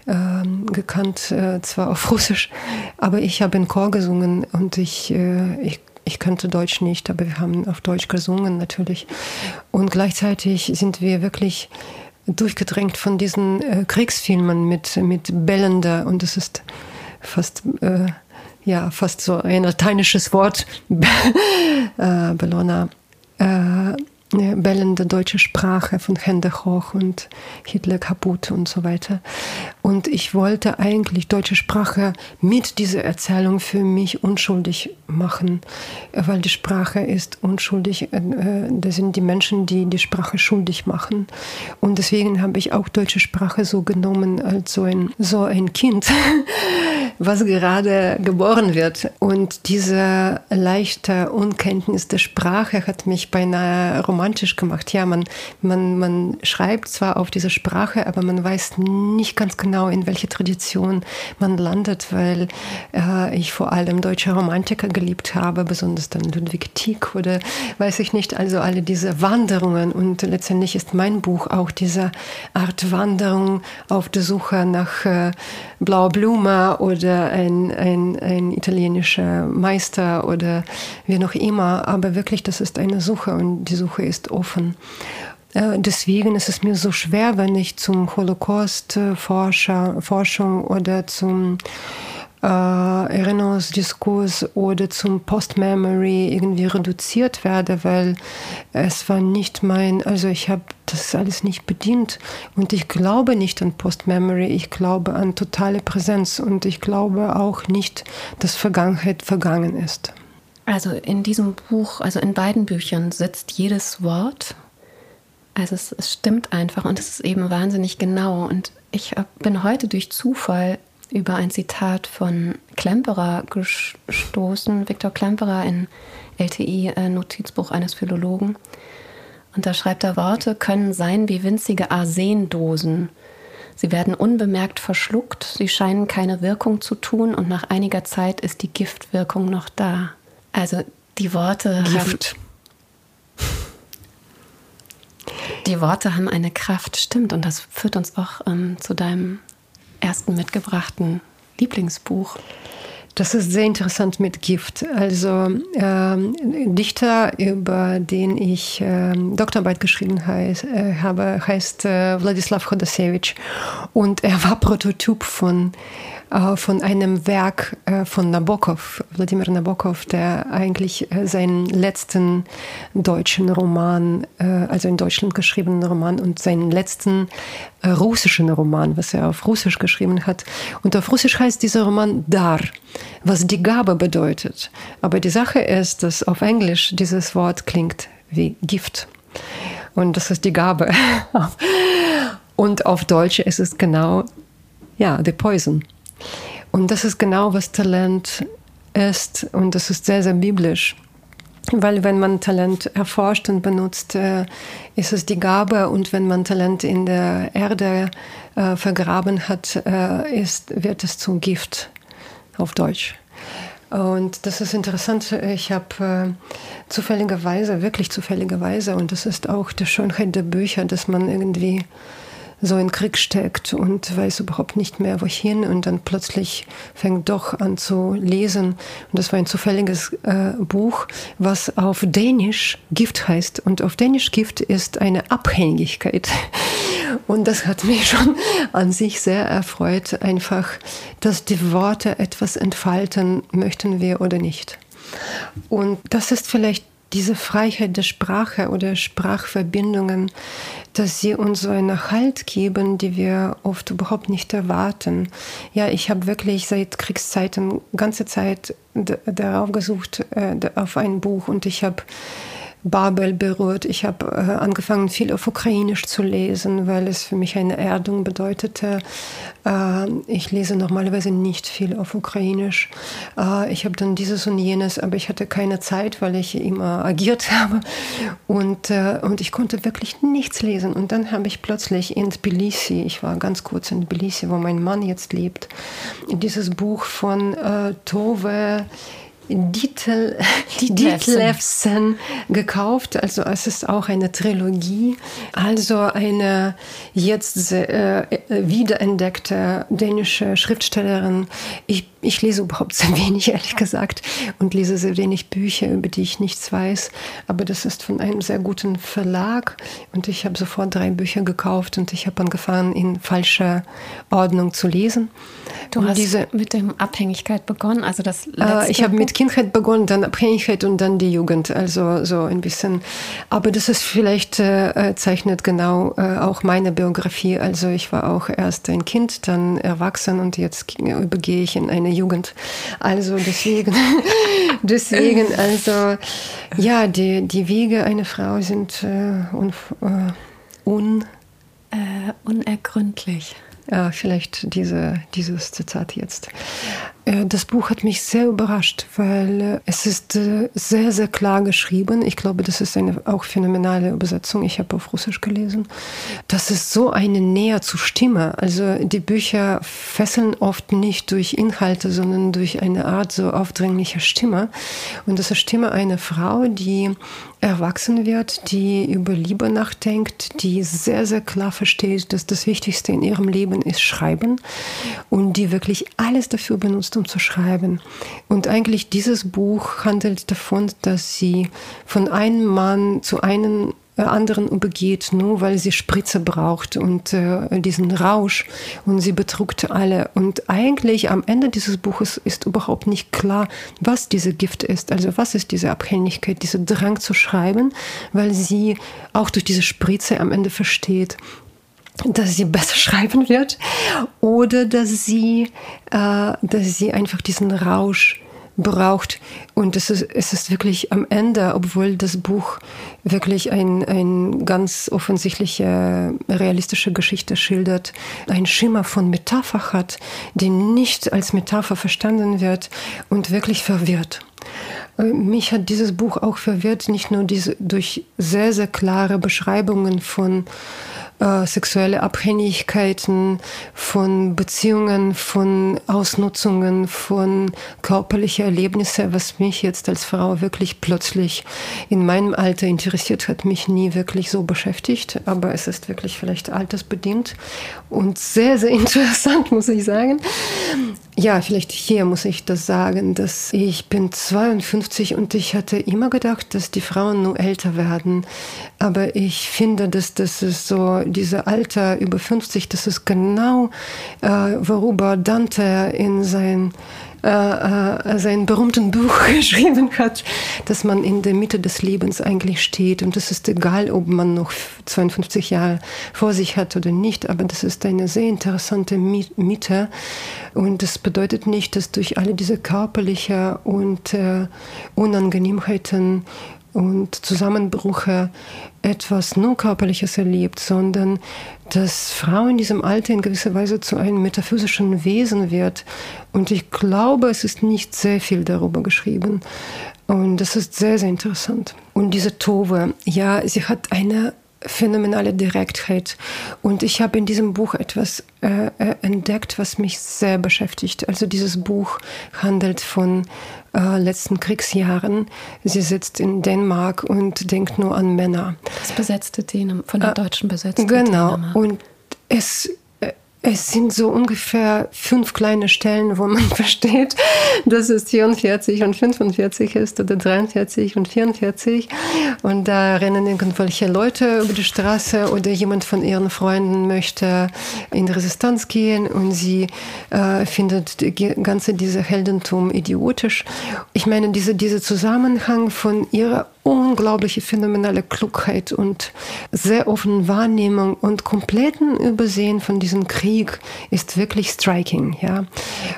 äh, gekannt, äh, zwar auf Russisch, aber ich habe in Chor gesungen und ich, äh, ich ich kannte Deutsch nicht, aber wir haben auf Deutsch gesungen natürlich. Und gleichzeitig sind wir wirklich durchgedrängt von diesen äh, Kriegsfilmen mit, mit bellender, und das ist fast, äh, ja, fast so ein lateinisches Wort, äh, Bellona, äh, bellende deutsche Sprache von Hände hoch und Hitler kaputt und so weiter. Und ich wollte eigentlich deutsche Sprache mit dieser Erzählung für mich unschuldig machen, weil die Sprache ist unschuldig. Äh, das sind die Menschen, die die Sprache schuldig machen. Und deswegen habe ich auch deutsche Sprache so genommen als so ein, so ein Kind, was gerade geboren wird. Und diese leichte Unkenntnis der Sprache hat mich beinahe romantisch gemacht. Ja, man, man, man schreibt zwar auf diese Sprache, aber man weiß nicht ganz genau, in welche Tradition man landet, weil äh, ich vor allem deutsche Romantiker geliebt habe, besonders dann Ludwig Tieck oder weiß ich nicht, also alle diese Wanderungen. Und letztendlich ist mein Buch auch diese Art Wanderung auf der Suche nach äh, Blaue Blume oder ein, ein, ein italienischer Meister oder wie noch immer. Aber wirklich, das ist eine Suche und die Suche ist offen. Äh, deswegen ist es mir so schwer, wenn ich zum Holocaust-Forschung oder zum äh, Erinnerungsdiskurs oder zum Post-Memory irgendwie reduziert werde, weil es war nicht mein, also ich habe das alles nicht bedient und ich glaube nicht an Post-Memory, ich glaube an totale Präsenz und ich glaube auch nicht, dass Vergangenheit vergangen ist. Also in diesem Buch, also in beiden Büchern sitzt jedes Wort. Also es, es stimmt einfach und es ist eben wahnsinnig genau. Und ich bin heute durch Zufall über ein Zitat von Klemperer gestoßen, Viktor Klemperer, ein LTI-Notizbuch eines Philologen. Und da schreibt er, Worte können sein wie winzige Arsendosen. Sie werden unbemerkt verschluckt, sie scheinen keine Wirkung zu tun und nach einiger Zeit ist die Giftwirkung noch da. Also die Worte Gift. Haben, die Worte haben eine Kraft, stimmt. Und das führt uns auch ähm, zu deinem ersten mitgebrachten Lieblingsbuch. Das ist sehr interessant mit Gift. Also ähm, Dichter, über den ich ähm, Doktorarbeit geschrieben heiß, äh, habe, heißt äh, Wladislav Chodasevich und er war Prototyp von von einem Werk äh, von Nabokov, Wladimir Nabokov, der eigentlich äh, seinen letzten deutschen Roman, also in Deutschland geschriebenen Roman und seinen letzten russischen Roman, was er auf Russisch geschrieben hat. Und auf Russisch heißt dieser Roman Dar, was die Gabe bedeutet. Aber die Sache ist, dass auf Englisch dieses Wort klingt wie Gift. Und das ist die Gabe. Und auf Deutsch ist es genau, ja, the poison. Und das ist genau, was Talent ist. Und das ist sehr, sehr biblisch. Weil wenn man Talent erforscht und benutzt, äh, ist es die Gabe. Und wenn man Talent in der Erde äh, vergraben hat, äh, ist, wird es zum Gift auf Deutsch. Und das ist interessant. Ich habe zufälligerweise, wirklich zufälligerweise, und das ist auch die Schönheit der Bücher, dass man irgendwie so in Krieg steckt und weiß überhaupt nicht mehr wohin und dann plötzlich fängt doch an zu lesen. Und das war ein zufälliges äh, Buch, was auf Dänisch Gift heißt. Und auf Dänisch Gift ist eine Abhängigkeit. Und das hat mich schon an sich sehr erfreut, einfach, dass die Worte etwas entfalten, möchten wir oder nicht. Und das ist vielleicht diese Freiheit der Sprache oder Sprachverbindungen, dass sie uns so einen Halt geben, die wir oft überhaupt nicht erwarten. Ja, ich habe wirklich seit Kriegszeiten ganze Zeit darauf gesucht, äh, auf ein Buch und ich habe Babel berührt. Ich habe äh, angefangen, viel auf Ukrainisch zu lesen, weil es für mich eine Erdung bedeutete. Äh, ich lese normalerweise nicht viel auf Ukrainisch. Äh, ich habe dann dieses und jenes, aber ich hatte keine Zeit, weil ich immer agiert habe. Und, äh, und ich konnte wirklich nichts lesen. Und dann habe ich plötzlich in Tbilisi, ich war ganz kurz in Tbilisi, wo mein Mann jetzt lebt, dieses Buch von äh, Tove Dietl, Dietlefsen gekauft. Also es ist auch eine Trilogie. Also eine jetzt äh, wiederentdeckte dänische Schriftstellerin. Ich, ich lese überhaupt sehr wenig, ehrlich gesagt, und lese sehr wenig Bücher, über die ich nichts weiß. Aber das ist von einem sehr guten Verlag. Und ich habe sofort drei Bücher gekauft und ich habe angefangen, in falscher Ordnung zu lesen. Du und hast diese, mit der Abhängigkeit begonnen, also das äh, Ich habe mit Kindheit begonnen, dann Abhängigkeit und dann die Jugend, also so ein bisschen. Aber das ist vielleicht äh, zeichnet genau äh, auch meine Biografie. Also ich war auch erst ein Kind, dann erwachsen und jetzt übergehe ich in eine Jugend. Also deswegen, deswegen, also ja, die, die Wege einer Frau sind äh, un, äh, un äh, unergründlich. Ja, vielleicht diese, dieses Zitat jetzt. Äh, das Buch hat mich sehr überrascht, weil äh, es ist äh, sehr, sehr klar geschrieben. Ich glaube, das ist eine auch phänomenale Übersetzung. Ich habe auf Russisch gelesen. Das ist so eine Nähe zur Stimme. Also die Bücher fesseln oft nicht durch Inhalte, sondern durch eine Art so aufdringlicher Stimme. Und das ist Stimme einer Frau, die erwachsen wird, die über Liebe nachdenkt, die sehr, sehr klar versteht, dass das Wichtigste in ihrem Leben ist Schreiben und die wirklich alles dafür benutzt, benutzt, zu schreiben. Und eigentlich dieses Buch handelt davon, dass sie von einem Mann zu einem äh, anderen übergeht, nur weil sie Spritze braucht und äh, diesen Rausch und sie betrugt alle. Und eigentlich am Ende dieses Buches ist überhaupt nicht klar, was diese Gift ist. Also was ist diese Abhängigkeit, dieser Drang zu schreiben, weil sie auch durch diese Spritze am Ende versteht, dass sie besser schreiben wird oder dass sie, äh, dass sie einfach diesen Rausch braucht. Und es ist, es ist wirklich am Ende, obwohl das Buch wirklich ein, ein ganz offensichtliche realistische Geschichte schildert, ein Schimmer von Metapher hat, die nicht als Metapher verstanden wird und wirklich verwirrt. Äh, mich hat dieses Buch auch verwirrt, nicht nur diese, durch sehr, sehr klare Beschreibungen von äh, sexuelle Abhängigkeiten, von Beziehungen, von Ausnutzungen, von körperlichen Erlebnissen, was mich jetzt als Frau wirklich plötzlich in meinem Alter interessiert hat, mich nie wirklich so beschäftigt. Aber es ist wirklich vielleicht altersbedingt und sehr, sehr interessant, muss ich sagen. Ja, vielleicht hier muss ich das sagen, dass ich bin 52 und ich hatte immer gedacht, dass die Frauen nur älter werden. Aber ich finde, dass das ist so, diese Alter über 50, das ist genau, äh, worüber Dante in sein äh, äh, sein berühmten Buch geschrieben hat, dass man in der Mitte des Lebens eigentlich steht. Und das ist egal, ob man noch 52 Jahre vor sich hat oder nicht, aber das ist eine sehr interessante Mitte. Und das bedeutet nicht, dass durch alle diese körperlichen und äh, Unangenehmheiten und Zusammenbrüche etwas nur Körperliches erlebt, sondern dass Frau in diesem Alter in gewisser Weise zu einem metaphysischen Wesen wird. Und ich glaube, es ist nicht sehr viel darüber geschrieben. Und das ist sehr, sehr interessant. Und diese Tove, ja, sie hat eine phänomenale Direktheit. Und ich habe in diesem Buch etwas äh, äh, entdeckt, was mich sehr beschäftigt. Also dieses Buch handelt von äh, letzten Kriegsjahren. Sie sitzt in Dänemark und denkt nur an Männer. Das besetzte Dänemark, von der äh, deutschen besetzte Genau. Dänemark. Und es es sind so ungefähr fünf kleine Stellen, wo man versteht, dass es 44 und 45 ist oder 43 und 44. Und da rennen irgendwelche Leute über die Straße oder jemand von ihren Freunden möchte in Resistenz gehen und sie äh, findet die ganze diese Heldentum idiotisch. Ich meine, diese, dieser Zusammenhang von ihrer unglaubliche phänomenale Klugheit und sehr offene Wahrnehmung und kompletten Übersehen von diesem Krieg ist wirklich striking, ja.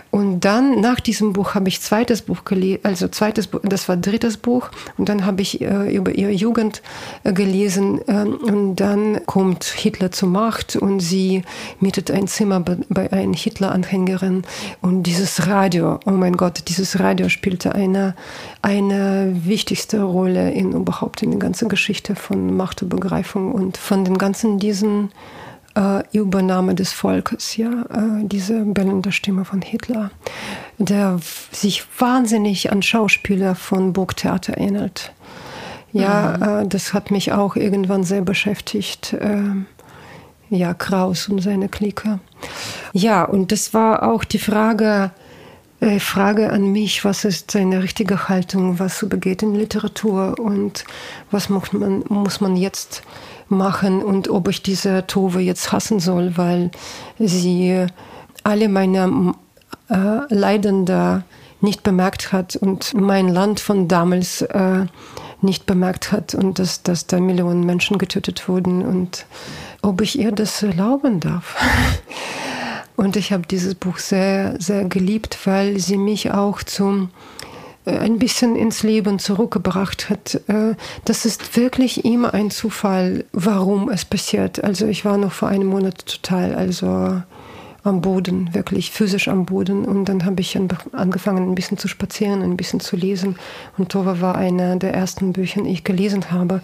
Und dann nach diesem Buch habe ich zweites Buch gelesen, also zweites Buch, das war drittes Buch und dann habe ich äh, über ihre Jugend äh, gelesen äh, und dann kommt Hitler zur Macht und sie mietet ein Zimmer bei, bei einer Hitler-Anhängerin und dieses Radio, oh mein Gott, dieses Radio spielte eine eine wichtigste Rolle in überhaupt in der ganzen Geschichte von Machtübergreifung und von den ganzen diesen äh, Übernahme des Volkes, ja, äh, diese bellende Stimme von Hitler, der sich wahnsinnig an Schauspieler von Burgtheater erinnert. Ja, mhm. äh, das hat mich auch irgendwann sehr beschäftigt. Äh, ja, Kraus und seine Clique. Ja, und das war auch die Frage, Frage an mich, was ist seine richtige Haltung, was übergeht in Literatur und was muss man, muss man jetzt machen und ob ich diese Tove jetzt hassen soll, weil sie alle meine äh, Leidende nicht bemerkt hat und mein Land von damals äh, nicht bemerkt hat und dass, dass da Millionen Menschen getötet wurden und ob ich ihr das erlauben darf. Und ich habe dieses Buch sehr, sehr geliebt, weil sie mich auch zum äh, ein bisschen ins Leben zurückgebracht hat. Äh, das ist wirklich immer ein Zufall, warum es passiert. Also ich war noch vor einem Monat total, also am Boden, wirklich physisch am Boden. Und dann habe ich angefangen, ein bisschen zu spazieren, ein bisschen zu lesen. Und Tova war einer der ersten Bücher, die ich gelesen habe.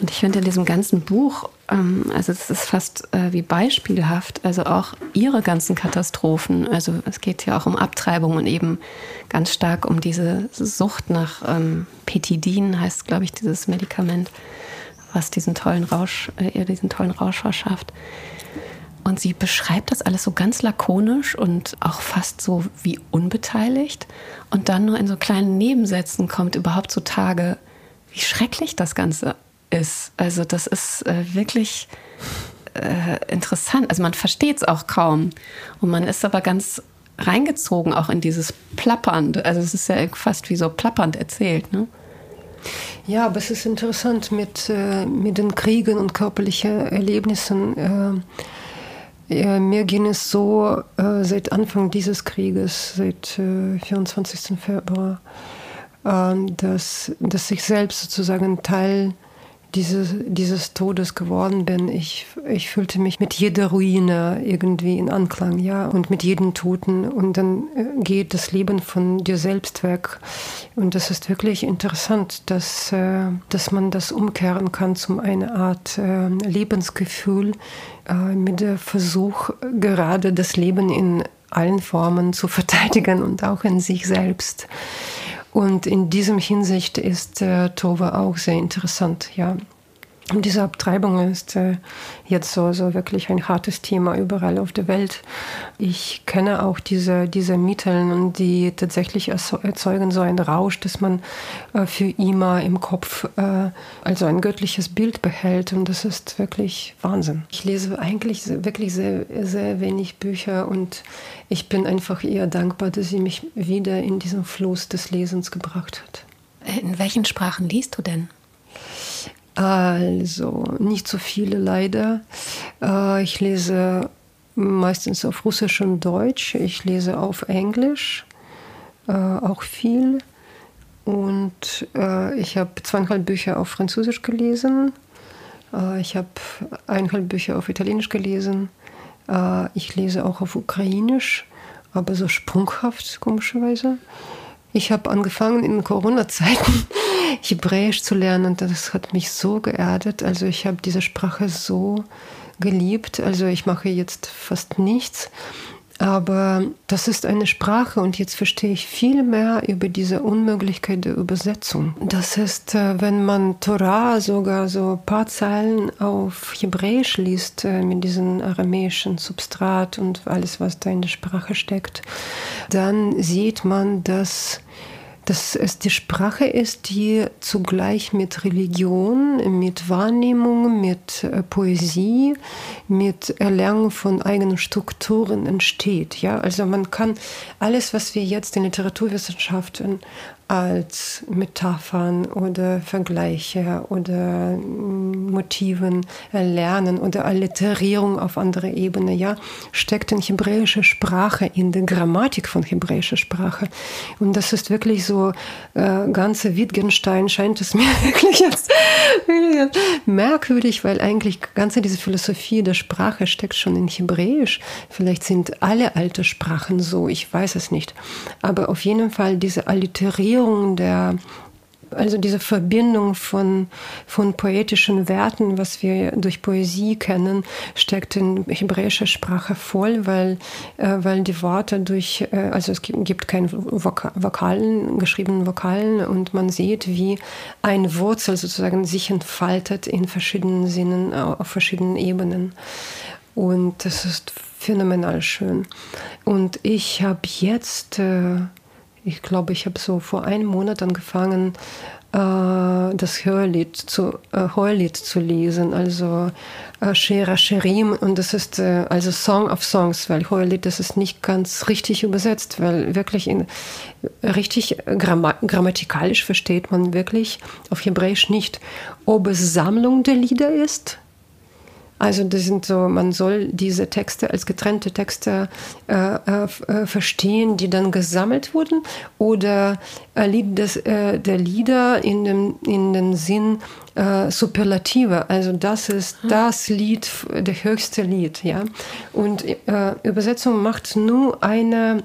Und ich finde in diesem ganzen Buch, ähm, also es ist fast äh, wie beispielhaft, also auch ihre ganzen Katastrophen. Also es geht ja auch um Abtreibung und eben ganz stark um diese Sucht nach ähm, Petidin, heißt glaube ich dieses Medikament, was diesen tollen Rausch, äh, ihr diesen tollen Rausch verschafft. Und sie beschreibt das alles so ganz lakonisch und auch fast so wie unbeteiligt. Und dann nur in so kleinen Nebensätzen kommt überhaupt zutage, wie schrecklich das Ganze ist. Also das ist äh, wirklich äh, interessant. Also man versteht es auch kaum. Und man ist aber ganz reingezogen auch in dieses Plappernd. Also es ist ja fast wie so plappernd erzählt. Ne? Ja, aber es ist interessant mit, äh, mit den Kriegen und körperlichen Erlebnissen. Äh, Ja, mir ging es so äh, seit Anfang dieses Krieges, seit äh, 24. Februar, äh, dass, dass ich selbst sozusagen Teil dieses, dieses Todes geworden bin. Ich, ich fühlte mich mit jeder Ruine irgendwie in Anklang, ja, und mit jedem Toten. Und dann äh, geht das Leben von dir selbst weg. Und das ist wirklich interessant, dass, äh, dass man das umkehren kann zum eine Art äh, Lebensgefühl mit der Versuch, gerade das Leben in allen Formen zu verteidigen und auch in sich selbst. Und in diesem Hinsicht ist äh, Tova auch sehr interessant, ja. Und diese Abtreibung ist äh, jetzt so, so wirklich ein hartes Thema überall auf der Welt. Ich kenne auch diese, diese Mittel und die tatsächlich erzeugen so einen Rausch, dass man äh, für immer im Kopf äh, also ein göttliches Bild behält. Und das ist wirklich Wahnsinn. Ich lese eigentlich wirklich sehr, sehr wenig Bücher und ich bin einfach eher dankbar, dass sie mich wieder in diesen Fluss des Lesens gebracht hat. In welchen Sprachen liest du denn? Also, nicht so viele leider. Äh, ich lese meistens auf Russisch und Deutsch. Ich lese auf Englisch äh, auch viel. Und äh, ich habe zweieinhalb Bücher auf Französisch gelesen. Ich habe eineinhalb Bücher auf Italienisch gelesen. Ich lese auch auf Ukrainisch, aber so sprunghaft, komischerweise. Ich habe angefangen in Corona-Zeiten Hebräisch zu lernen und das hat mich so geerdet. Also ich habe diese Sprache so geliebt. Also ich mache jetzt fast nichts. Aber das ist eine Sprache und jetzt verstehe ich viel mehr über diese Unmöglichkeit der Übersetzung. Das ist, äh, wenn man Torah sogar so ein paar Zeilen auf Hebräisch liest, äh, mit diesem aramäischen Substrat und alles, was da in der Sprache steckt, dann sieht man, dass dass es die Sprache ist, die zugleich mit Religion, mit Wahrnehmung, mit äh, Poesie, mit Erlernen von eigenen Strukturen entsteht. Ja, also man kann alles, was wir jetzt in Literaturwissenschaften als Metaphern oder Vergleiche oder mm, Motiven lernen oder Alliterierung auf andere Ebene, ja, steckt in hebräischer Sprache, in der Grammatik von hebräischer Sprache. Und das ist wirklich so, äh, ganze Wittgenstein scheint es mir wirklich jetzt merkwürdig, weil eigentlich ganze diese Philosophie der Sprache steckt schon in Hebräisch. Vielleicht sind alle alte Sprachen so, ich weiß es nicht. Aber auf jeden Fall diese Alliterierung Formulierung der also diese Verbindung von, von poetischen Werten, was wir durch Poesie kennen, steckt in hebräischer Sprache voll, weil, äh, weil die Worte durch, äh, also es gibt, gibt keine Voka Vokalen, geschriebenen Vokalen und man sieht, wie ein Wurzel sozusagen sich entfaltet in verschiedenen Sinnen, auf verschiedenen Ebenen. Und das ist phänomenal schön. Und ich habe jetzt äh, ich glaube, ich habe so vor einem Monat angefangen, äh, das Hörlied zu, äh, Hörlied zu lesen, also äh, Shera Sherim. Und das ist äh, also Song of Songs, weil Hörlied, das ist nicht ganz richtig übersetzt, weil wirklich in, richtig gramma grammatikalisch versteht man wirklich auf Hebräisch nicht, ob es Sammlung der Lieder ist also das sind so, man soll diese Texte als getrennte Texte äh, äh, äh verstehen, die dann gesammelt wurden, oder äh, Lied des, äh, der Lieder in dem, in dem Sinn äh, Superlative. Also das ist hm. das Lied, der höchste Lied, ja. Und Übersetzung macht nur eine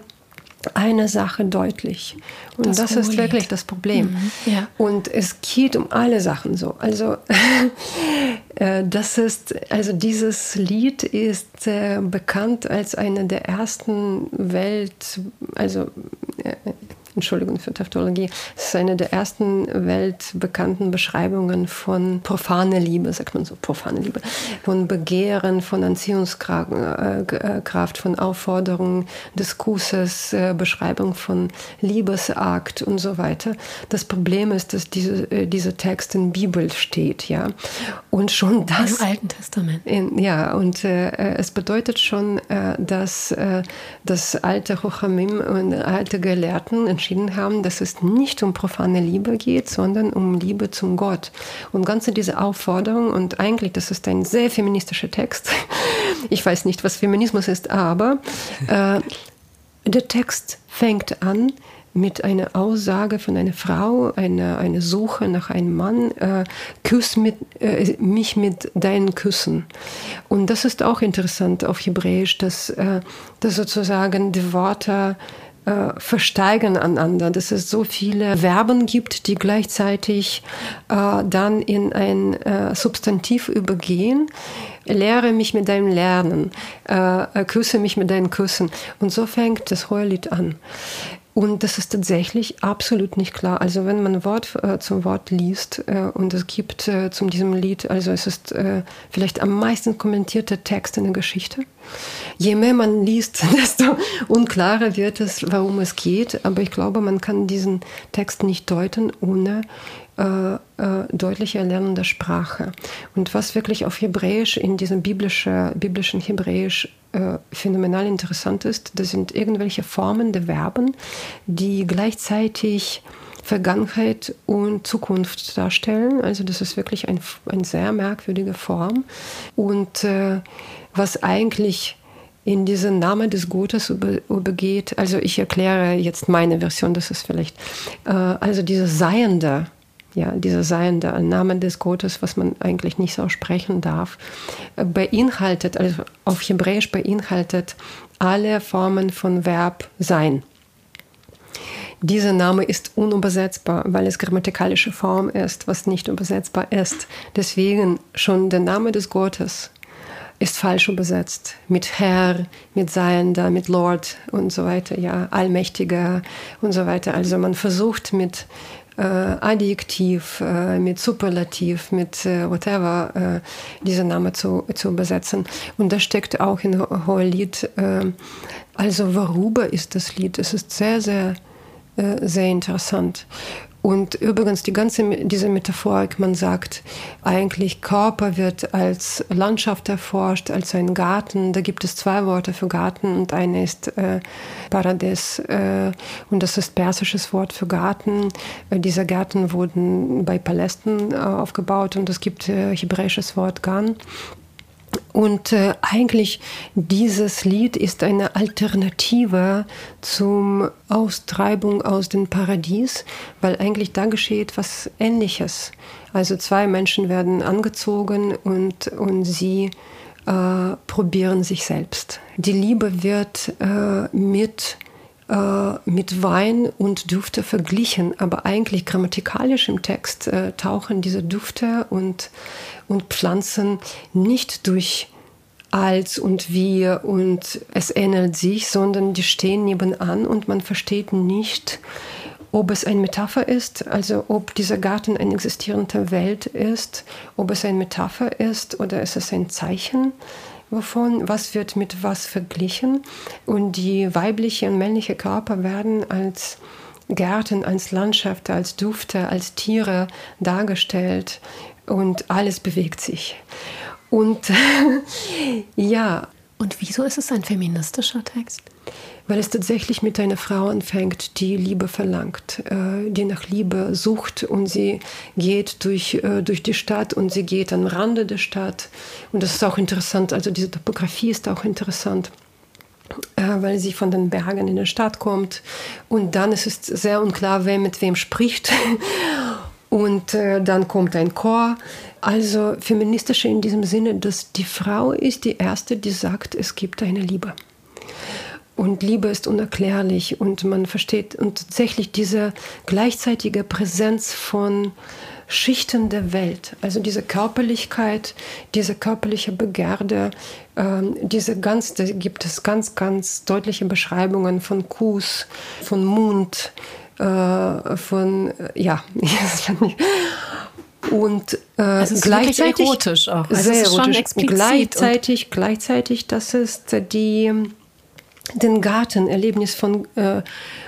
eine Sache deutlich. Und das, das ist wirklich das Problem. Mhm, ja. Und es geht um alle Sachen so. Also äh, das ist, also dieses Lied ist äh, bekannt als eine der ersten Welt, also äh, Entschuldigung für Tautologie, es ist eine der ersten weltbekannten Beschreibungen von profaner Liebe, sagt man so, profane Liebe, von Begehren, von Anziehungskraft, äh, von Aufforderung des Kusses, äh, Beschreibung von Liebesakt und so weiter. Das Problem ist, dass diese, äh, dieser Text in Bibel steht, ja. Und schon das. Im Alten Testament. In, ja, und äh, es bedeutet schon, äh, dass äh, das alte Chochamim und alte Gelehrten entschieden haben, dass es nicht um profane Liebe geht, sondern um Liebe zum Gott. Und ganze diese Aufforderung, und eigentlich, das ist ein sehr feministischer Text, ich weiß nicht, was Feminismus ist, aber äh, der Text fängt an mit einer Aussage von einer Frau, eine, eine Suche nach einem Mann, äh, küss mit, äh, mich mit deinen Küssen. Und das ist auch interessant auf Hebräisch, dass, äh, dass sozusagen die Worte äh, versteigen aneinander, dass es so viele Verben gibt, die gleichzeitig äh, dann in ein äh, Substantiv übergehen. Lehre mich mit deinem Lernen, äh, küsse mich mit deinen Küssen. Und so fängt das Heulied an. Und das ist tatsächlich absolut nicht klar. Also wenn man Wort äh, zum Wort liest äh, und es gibt äh, zu diesem Lied, also es ist äh, vielleicht am meisten kommentierte Text in der Geschichte. Je mehr man liest, desto unklarer wird es, warum es geht. Aber ich glaube, man kann diesen Text nicht deuten, ohne äh, äh, deutliche Erlernen der Sprache. Und was wirklich auf Hebräisch, in diesem biblische, biblischen Hebräisch äh, phänomenal interessant ist, das sind irgendwelche Formen der Verben, die gleichzeitig Vergangenheit und Zukunft darstellen. Also das ist wirklich ein, eine sehr merkwürdige Form. Und äh, was eigentlich in diesen Namen des Gottes über, übergeht, also ich erkläre jetzt meine Version, das ist vielleicht, äh, also dieses Seiende, ja, dieser Seiende, ein Name des Gottes, was man eigentlich nicht so sprechen darf, äh, beinhaltet, also auf Hebräisch beinhaltet alle Formen von Verb sein. Dieser Name ist unübersetzbar, weil es grammatikalische Form ist, was nicht übersetzbar ist. Deswegen schon der Name des Gottes ist falsch übersetzt. Mit Herr, mit Seiender, mit Lord und so weiter, ja, Allmächtiger und so weiter. Also man versucht mit äh, Adjektiv, äh, mit Superlativ, mit äh, whatever äh, diese Name zu, zu übersetzen. Und das steckt auch in Hohelied. Äh, also worüber ist das Lied? Es ist sehr, sehr, äh, sehr interessant. Und übrigens die ganze diese Metaphorik, man sagt eigentlich Körper wird als Landschaft erforscht, als ein Garten. Da gibt es zwei Worte für Garten und eine ist äh, Parades äh, und das ist persisches Wort für Garten. Äh, diese Gärten wurden bei Palästen äh, aufgebaut und es gibt äh, hebräisches Wort Gan. Und äh, eigentlich dieses Lied ist eine Alternative zum Austreibung aus dem Paradies, weil eigentlich da geschieht was Ähnliches. Also zwei Menschen werden angezogen und, und sie äh, probieren sich selbst. Die Liebe wird äh, mit äh, mit Wein und Düfte verglichen, aber eigentlich grammatikalisch im Text äh, tauchen diese Düfte und, und Pflanzen nicht durch als und wir und es ändert sich, sondern die stehen nebenan und man versteht nicht, ob es eine Metapher ist, also ob dieser Garten eine existierende Welt ist, ob es eine Metapher ist oder ist es ein Zeichen wovon, was wird mit was verglichen. Und die weibliche und männliche Körper werden als Gärten, als Landschaft, als Dufte, als Tiere dargestellt und alles bewegt sich. Und ja. Und wieso ist es ein feministischer Text? weil es tatsächlich mit einer Frau anfängt, die Liebe verlangt, äh, die nach Liebe sucht und sie geht durch, äh, durch die Stadt und sie geht am Rande der Stadt. Und das ist auch interessant, also diese Topografie ist auch interessant äh, weil sie von den Bergen in die Stadt kommt. Und dann ist es sehr unklar, wer mit wem spricht. Und äh, dann kommt ein Chor. Also feministische in diesem Sinne, dass die Frau ist die Erste, die sagt, es gibt eine Liebe. Und Liebe ist unerklärlich und man versteht und tatsächlich diese gleichzeitige Präsenz von Schichten der Welt, also diese Körperlichkeit, diese körperliche Begierde, ähm, diese ganz, da gibt es ganz, ganz deutliche Beschreibungen von Kuss, von Mund, äh, von, ja, und äh, also gleichzeitig erotisch auch. Also sehr erotisch. Gleichzeitig, gleichzeitig, das ist die den Gartenerlebnis von, äh,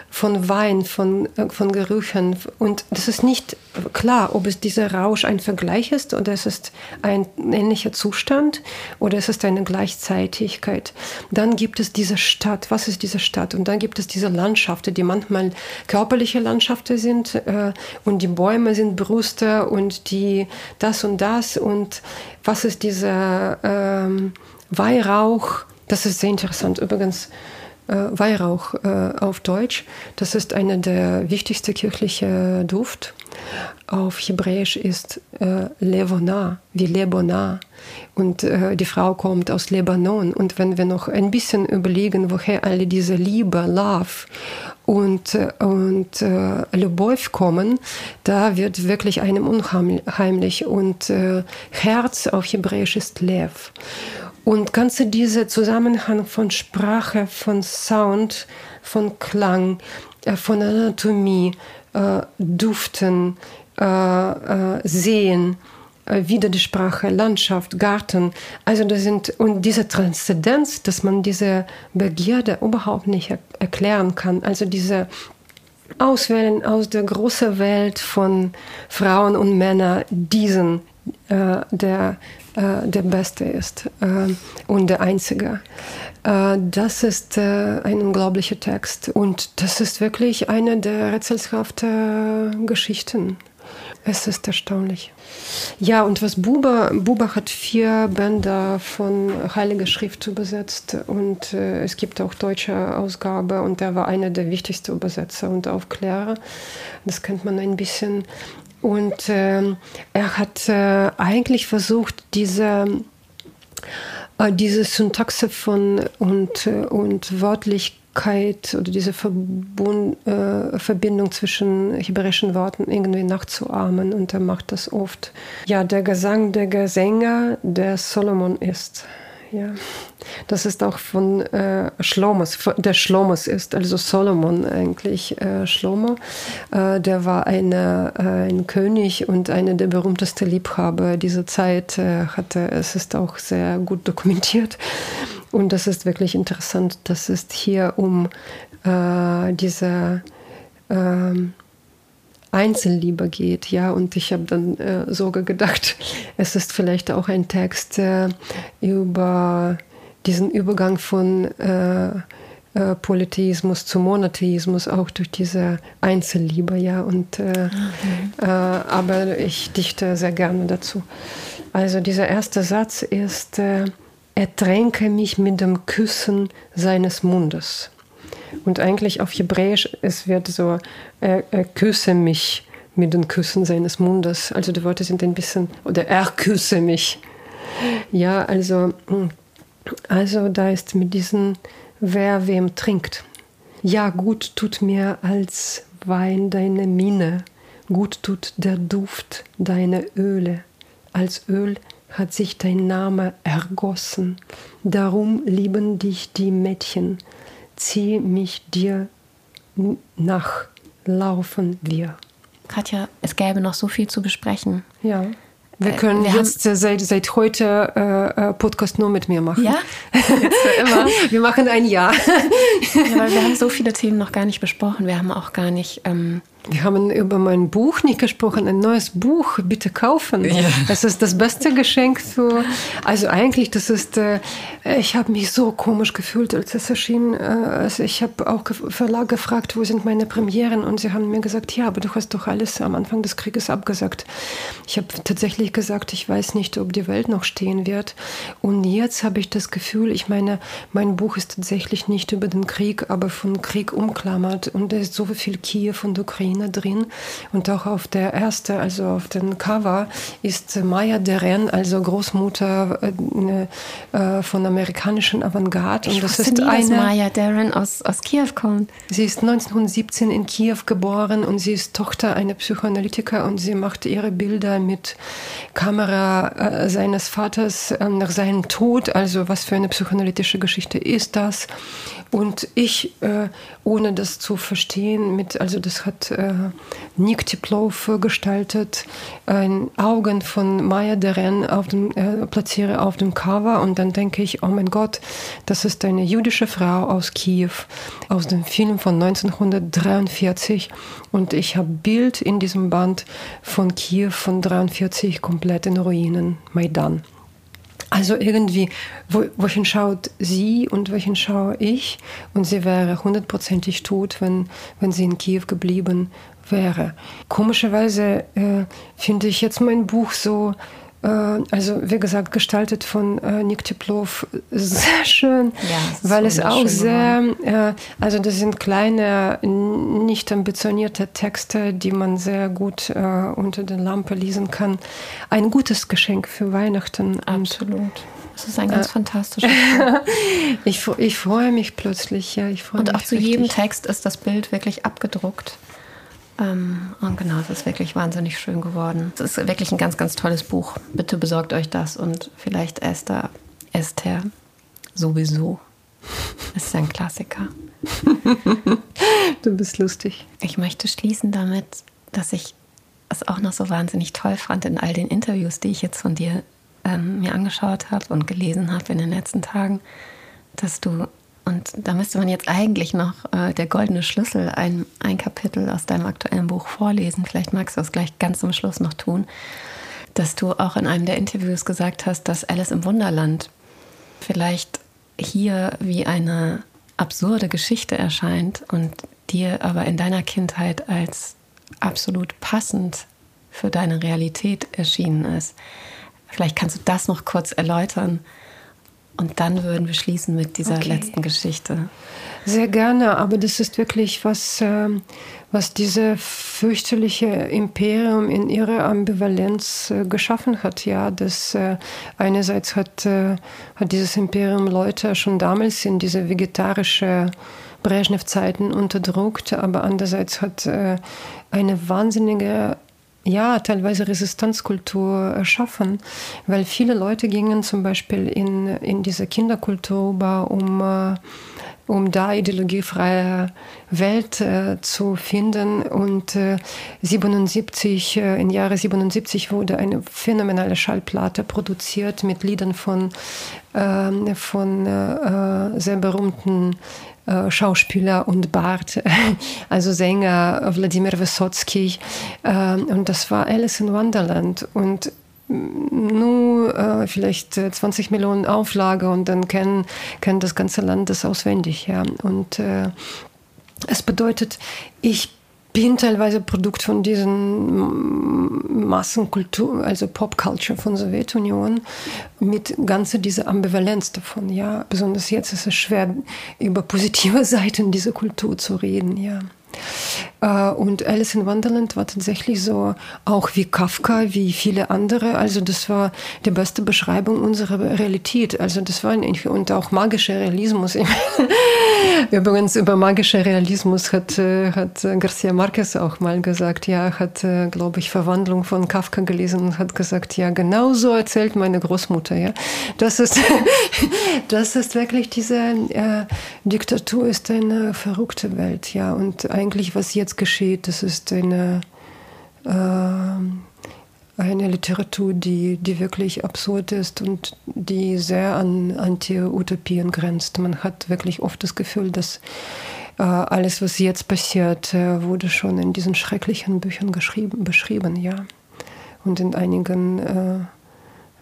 von Wein, von, äh, von Gerüchen. Und das ist nicht klar, ob es dieser Rausch ein Vergleich ist oder es ist ein ähnlicher Zustand oder es ist eine Gleichzeitigkeit. Dann gibt es diese Stadt. Was ist diese Stadt? Und dann gibt es diese Landschaften, die manchmal körperliche Landschaften sind äh, und die Bäume sind Brüste und die das und das. Und was ist diese... Ähm, Weihrauch, das ist sehr interessant übrigens, äh, Weihrauch äh, auf Deutsch, das ist einer der wichtigsten kirchlichen Duft. Auf Hebräisch ist äh, Levona, wie Lebona. Und äh, die Frau kommt aus Libanon. Und wenn wir noch ein bisschen überlegen, woher alle diese Liebe, Love und, äh, und äh, Lubov kommen, da wird wirklich einem unheimlich. Und äh, Herz auf Hebräisch ist Lev. Und ganze dieser Zusammenhang von Sprache, von Sound, von Klang, äh, von Anatomie, äh, Duften, äh, Sehen, wieder die Sprache, Landschaft, Garten. Also das sind, und diese Transzendenz, dass man diese Begierde überhaupt nicht er erklären kann. Also diese Auswählen aus der großen Welt von Frauen und Männern, diesen, äh, der äh, der Beste ist äh, und der Einzige. Äh, das ist äh, ein unglaublicher Text und das ist wirklich eine der rätselhaften Geschichten. Es ist erstaunlich. Ja, und was Buber, Buber hat vier Bände von Heilige Schrift übersetzt und äh, es gibt auch deutsche Ausgabe und er war einer der wichtigsten Übersetzer und Aufklärer. Das kennt man ein bisschen. Und äh, er hat äh, eigentlich versucht, diese, äh, diese Syntaxe von und, äh, und Wörtlichkeit oder diese Verbund, äh, Verbindung zwischen hebräischen Worten irgendwie nachzuahmen. Und er macht das oft. Ja, der Gesang der Gesänger, der Solomon ist ja. Das ist auch von äh, Schlomos, der Schlomos ist, also Solomon eigentlich. Äh, Schlomo, äh, der war eine, äh, ein König und einer der berühmtesten Liebhaber dieser Zeit. Äh, hatte, es ist auch sehr gut dokumentiert. Und das ist wirklich interessant. Das ist hier um äh, diese. Ähm, Einzelliebe geht, ja. Und ich habe dann äh, sogar gedacht, es ist vielleicht auch ein Text äh, über diesen Übergang von äh, äh Polytheismus zu Monotheismus, auch durch diese Einzelliebe, ja. Und, äh, okay. Äh, aber ich dichte sehr gerne dazu. Also dieser erste Satz ist, ertränke mich mit dem Küssen seines Mundes. Und eigentlich auf Hebräisch, es wird so, er, er küsse mich mit den Küssen seines Mundes. Also die Worte sind ein bisschen, oder er küsse mich. Ja, also, also da ist mit diesen, wer wem trinkt. Ja, gut tut mir als Wein deine Mine, gut tut der Duft deine Öle. Als Öl hat sich dein Name ergossen, darum lieben dich die Mädchen zieh mich dir nach, laufen wir. Katja, es gäbe noch so viel zu besprechen. Ja. Wir äh, können wir jetzt haben, seit, seit heute äh, äh, Podcast nur mit mir machen. Ja, immer. wir machen ein Jahr. ja, weil wir haben so viele Themen noch gar nicht besprochen. Wir haben auch gar nicht ähm, wir haben über mein Buch nicht gesprochen. Ein neues Buch, bitte kaufen. Ja. Das ist das beste Geschenk. Zu, also eigentlich, das ist, äh, ich habe mich so komisch gefühlt, als es erschien. Äh, also ich habe auch Verlag gefragt, wo sind meine Premieren? Und sie haben mir gesagt, ja, aber du hast doch alles am Anfang des Krieges abgesagt. Ich habe tatsächlich gesagt, ich weiß nicht, ob die Welt noch stehen wird. Und jetzt habe ich das Gefühl, ich meine, mein Buch ist tatsächlich nicht über den Krieg, aber von Krieg umklammert. Und da ist so viel Kiew und Ukraine Ukraine drin. Und auch auf der erste, also auf dem Cover, ist Maya Deren, also Großmutter äh, äh, von amerikanischen Avantgarde. Und das ist nie, eine, dass Maya Deren aus, aus Kiew kommt. Sie ist 1917 in Kiew geboren und sie ist Tochter einer Psychoanalytiker und sie macht ihre Bilder mit Kamera äh, seines Vaters äh, nach seinem Tod. Also was für eine psychoanalytische Geschichte ist das? Und ich, äh, ohne das zu verstehen, mit, also das hat äh, Nick Tiplov gestaltet, ein Augen von Maya Deren auf dem, äh, platziere auf dem Cover und dann denke ich, oh mein Gott, das ist eine jüdische Frau aus Kiew, aus dem Film von 1943 und ich habe Bild in diesem Band von Kiew von 43 komplett in Ruinen, Maidan. Also irgendwie, wo, wohin schaut sie und wohin schaue ich? Und sie wäre hundertprozentig tot, wenn, wenn sie in Kiew geblieben wäre. Komischerweise äh, finde ich jetzt mein Buch so, also wie gesagt, gestaltet von äh, Nick Teplov, sehr schön, ja, weil es auch sehr, äh, also das sind kleine, nicht ambitionierte Texte, die man sehr gut äh, unter der Lampe lesen kann. Ein gutes Geschenk für Weihnachten. Absolut. Das ist ein ganz äh, fantastisches ich, ich freue mich plötzlich, ja. Ich freue Und auch zu jedem Text ist das Bild wirklich abgedruckt. Ähm, und genau, es ist wirklich wahnsinnig schön geworden. Es ist wirklich ein ganz, ganz tolles Buch. Bitte besorgt euch das und vielleicht Esther, Esther sowieso. Es ist ein Klassiker. du bist lustig. Ich möchte schließen damit, dass ich es auch noch so wahnsinnig toll fand in all den Interviews, die ich jetzt von dir ähm, mir angeschaut habe und gelesen habe in den letzten Tagen, dass du, und da müsste man jetzt eigentlich noch äh, der goldene Schlüssel, ein, ein Kapitel aus deinem aktuellen Buch vorlesen, vielleicht magst du es gleich ganz zum Schluss noch tun, dass du auch in einem der Interviews gesagt hast, dass Alice im Wunderland vielleicht hier wie eine absurde Geschichte erscheint und dir aber in deiner Kindheit als absolut passend für deine Realität erschienen ist. Vielleicht kannst du das noch kurz erläutern. Und dann würden wir schließen mit dieser okay. letzten Geschichte. Sehr gerne, aber das ist wirklich was, ähm, was dieses fürchterliche Imperium in ihrer Ambivalenz äh, geschaffen hat. Ja, das äh, einerseits hat, äh, hat dieses Imperium Leute schon damals in diese vegetarische Brezhnev-Zeiten unterdrückt, aber andererseits hat eine wahnsinnige ja, teilweise Resistenzkultur erschaffen, weil viele Leute gingen zum Beispiel in, in diese Kinderkultur über, um, äh, um da ideologiefreie Welt äh, zu finden. Und äh, 77, äh, im Jahre 77 wurde eine phänomenale Schallplatte produziert mit Liedern von, ähm, von äh, sehr berühmten äh, Schauspieler und Bart, also Sänger Wladimir Wysotsky. Ähm, und das war Alice in Wonderland. Und nur äh, vielleicht 20 Millionen Auflage und dann kennen, kennt das ganze Land das auswendig. Ja. Und äh, es bedeutet, ich bin teilweise Produkt von diesen Massenkultur, also Popculture von Sowjetunion, mit ganzer dieser Ambivalenz davon. Ja, besonders jetzt ist es schwer, über positive Seiten dieser Kultur zu reden. Ja. Äh, und Alice in Wonderland war tatsächlich so, auch wie Kafka, wie viele andere. Also das war die beste Beschreibung unserer Realität. Also das war nicht, und auch magischer Realismus. Übrigens über magischer Realismus hat, äh, hat Garcia Marquez auch mal gesagt, ja, hat, äh, glaube ich, Verwandlung von Kafka gelesen und hat gesagt, ja, genau so erzählt meine Großmutter. Ja. Das, ist, das ist wirklich diese äh, Diktatur ist eine verrückte Welt. Ja. Und eigentlich, was jetzt geschieht, das ist eine, äh, eine Literatur, die, die wirklich absurd ist und die sehr an Anti-Utopien grenzt. Man hat wirklich oft das Gefühl, dass äh, alles, was jetzt passiert, äh, wurde schon in diesen schrecklichen Büchern geschrieben, beschrieben, ja. Und in einigen äh,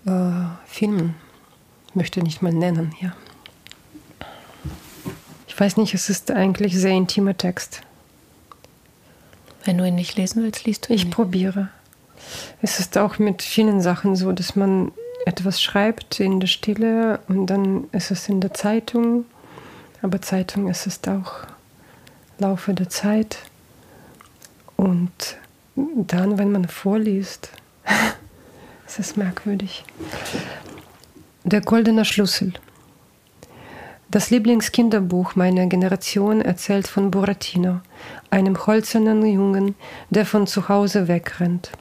äh, Filmen, möchte nicht mal nennen, ja. Ich weiß nicht, es ist eigentlich sehr intimer Text. Wenn du ihn nicht lesen willst, liest du ihn. Ich nicht. probiere. Es ist auch mit vielen Sachen so, dass man etwas schreibt in der Stille und dann ist es in der Zeitung. Aber Zeitung ist es auch Laufe der Zeit. Und dann, wenn man vorliest, es ist merkwürdig. Der goldene Schlüssel. Das Lieblingskinderbuch meiner Generation erzählt von Buratino, einem holzernen Jungen, der von zu Hause wegrennt.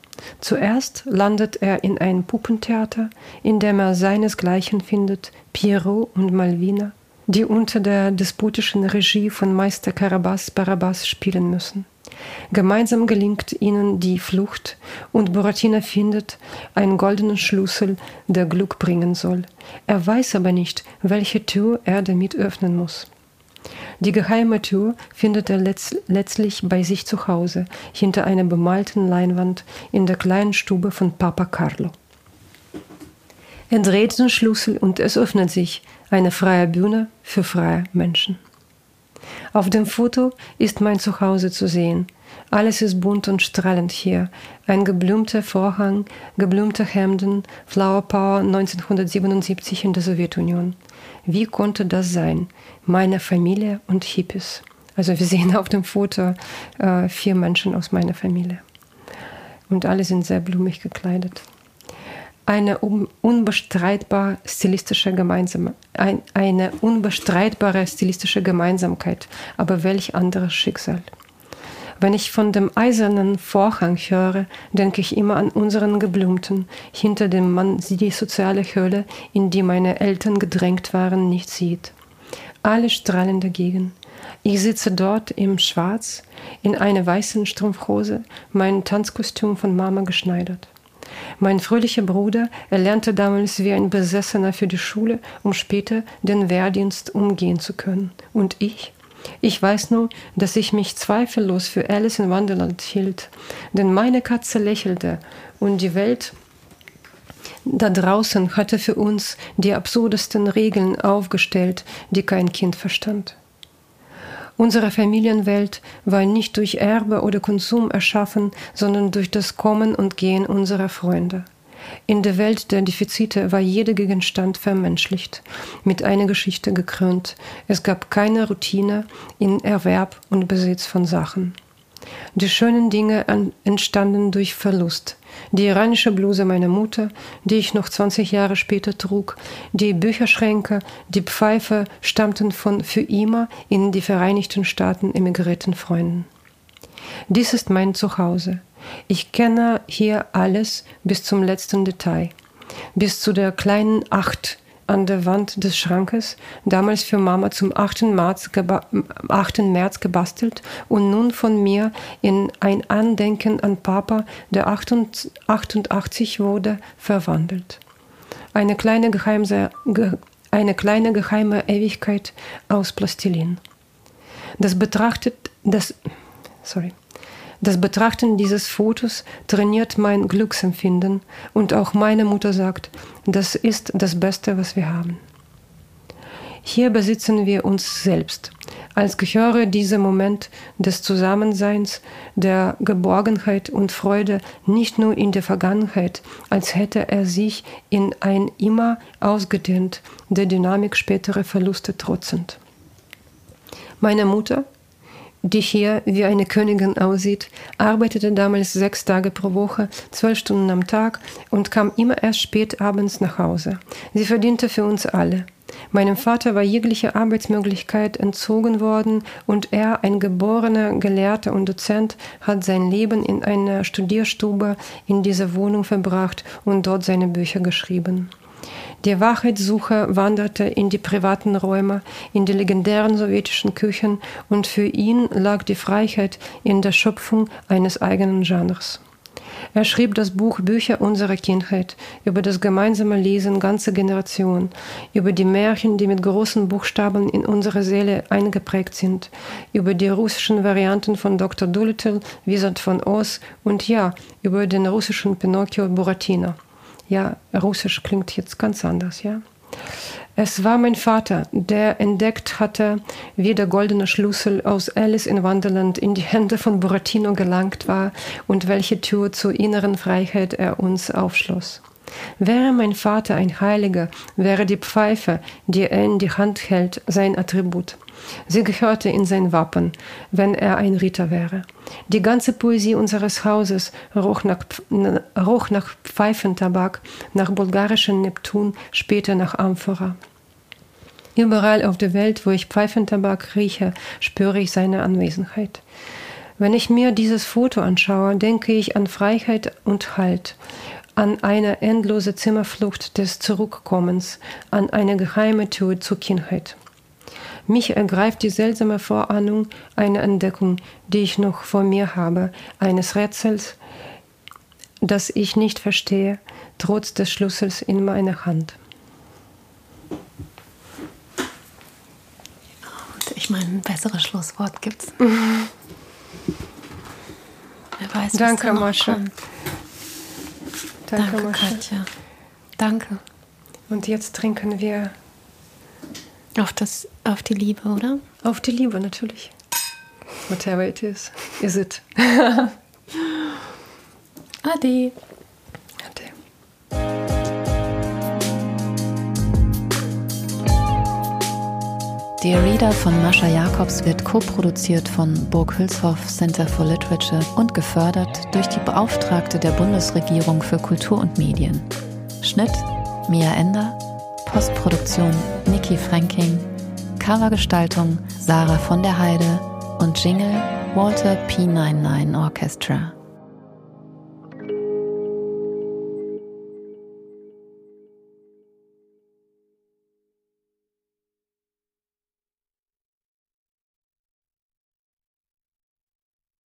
Zuerst landet er in einem Puppentheater, in dem er seinesgleichen findet, Pierrot und Malvina, die unter der despotischen Regie von Meister Carabas Barabbas spielen müssen. Gemeinsam gelingt ihnen die Flucht und Buratino findet einen goldenen Schlüssel, der Glück bringen soll. Er weiß aber nicht, welche Tür er damit öffnen muss. Die geheime Tür findet er letzt letztlich bei sich zu Hause, hinter einer bemalten Leinwand in der kleinen Stube von Papa Carlo. Er dreht den Schlüssel und es öffnet sich eine freie Bühne für freie Menschen. Auf dem Foto ist mein Zuhause zu sehen. Alles ist bunt und strahlend hier. Ein geblümter Vorhang, geblümte Hemden, Flower Power 1977 in der Sowjetunion. Wie konnte das sein? Meine Familie und Hippies. Also wir sehen auf dem Foto äh, vier Menschen aus meiner Familie. Und alle sind sehr blumig gekleidet. Eine unbestreitbar stilistische Gemeinsam ein, eine unbestreitbare stilistische Gemeinsamkeit, aber welch anderes Schicksal. Wenn ich von dem eisernen Vorhang höre, denke ich immer an unseren Geblümten, hinter dem man die soziale Höhle, in die meine Eltern gedrängt waren, nicht sieht. Alle strahlen dagegen. Ich sitze dort im Schwarz, in einer weißen Strumpfhose, mein Tanzkostüm von Mama geschneidert. Mein fröhlicher Bruder erlernte damals wie ein Besessener für die Schule, um später den Wehrdienst umgehen zu können. Und ich? Ich weiß nur, dass ich mich zweifellos für Alice in Wonderland hielt, denn meine Katze lächelte und die Welt da draußen hatte für uns die absurdesten Regeln aufgestellt, die kein Kind verstand. Unsere Familienwelt war nicht durch Erbe oder Konsum erschaffen, sondern durch das Kommen und Gehen unserer Freunde. In der Welt der Defizite war jeder Gegenstand vermenschlicht, mit einer Geschichte gekrönt. Es gab keine Routine in Erwerb und Besitz von Sachen. Die schönen Dinge entstanden durch Verlust. Die iranische Bluse meiner Mutter, die ich noch 20 Jahre später trug, die Bücherschränke, die Pfeife stammten von für immer in die Vereinigten Staaten emigrierten Freunden. Dies ist mein Zuhause. Ich kenne hier alles bis zum letzten Detail, bis zu der kleinen Acht an der Wand des Schrankes, damals für Mama zum 8. März, 8. März gebastelt und nun von mir in ein Andenken an Papa, der 88 wurde, verwandelt. Eine kleine geheime, eine kleine geheime Ewigkeit aus Plastilin. Das betrachtet, das, sorry, das Betrachten dieses Fotos trainiert mein Glücksempfinden und auch meine Mutter sagt, das ist das Beste, was wir haben. Hier besitzen wir uns selbst. Als gehöre dieser Moment des Zusammenseins, der Geborgenheit und Freude nicht nur in der Vergangenheit, als hätte er sich in ein immer ausgedehnt, der Dynamik spätere Verluste trotzend. Meine Mutter die hier wie eine Königin aussieht, arbeitete damals sechs Tage pro Woche, zwölf Stunden am Tag und kam immer erst spät abends nach Hause. Sie verdiente für uns alle. Meinem Vater war jegliche Arbeitsmöglichkeit entzogen worden und er, ein geborener Gelehrter und Dozent, hat sein Leben in einer Studierstube in dieser Wohnung verbracht und dort seine Bücher geschrieben. Die Wahrheitssuche wanderte in die privaten Räume, in die legendären sowjetischen Küchen und für ihn lag die Freiheit in der Schöpfung eines eigenen Genres. Er schrieb das Buch Bücher unserer Kindheit über das gemeinsame Lesen ganzer Generationen, über die Märchen, die mit großen Buchstaben in unsere Seele eingeprägt sind, über die russischen Varianten von Dr. Dolittle, Wizard von Oz und ja, über den russischen Pinocchio Buratino. Ja, Russisch klingt jetzt ganz anders, ja. Es war mein Vater, der entdeckt hatte, wie der goldene Schlüssel aus Alice in Wonderland in die Hände von Buratino gelangt war und welche Tür zur inneren Freiheit er uns aufschloss. Wäre mein Vater ein Heiliger, wäre die Pfeife, die er in die Hand hält, sein Attribut. Sie gehörte in sein Wappen, wenn er ein Ritter wäre. Die ganze Poesie unseres Hauses roch nach, roch nach Pfeifentabak, nach bulgarischen Neptun, später nach Amphora. Überall auf der Welt, wo ich Pfeifentabak rieche, spüre ich seine Anwesenheit. Wenn ich mir dieses Foto anschaue, denke ich an Freiheit und Halt, an eine endlose Zimmerflucht des Zurückkommens, an eine geheime Tür zur Kindheit. Mich ergreift die seltsame Vorahnung einer Entdeckung, die ich noch vor mir habe, eines Rätsels, das ich nicht verstehe, trotz des Schlüssels in meiner Hand. Ich meine, ein besseres Schlusswort gibt's. Mhm. Wer weiß, Danke, Mascha. Danke, Danke Katja. Danke. Und jetzt trinken wir auf, das, auf die Liebe, oder? Auf die Liebe natürlich. Whatever it is, is it. Ade. Ade. Dear Reader von Mascha Jacobs wird co-produziert von Burg Hülshoff Center for Literature und gefördert durch die Beauftragte der Bundesregierung für Kultur und Medien. Schnitt Mia Ender, Postproduktion Niki Franking, Covergestaltung Sarah von der Heide und Jingle Walter P99 Orchestra.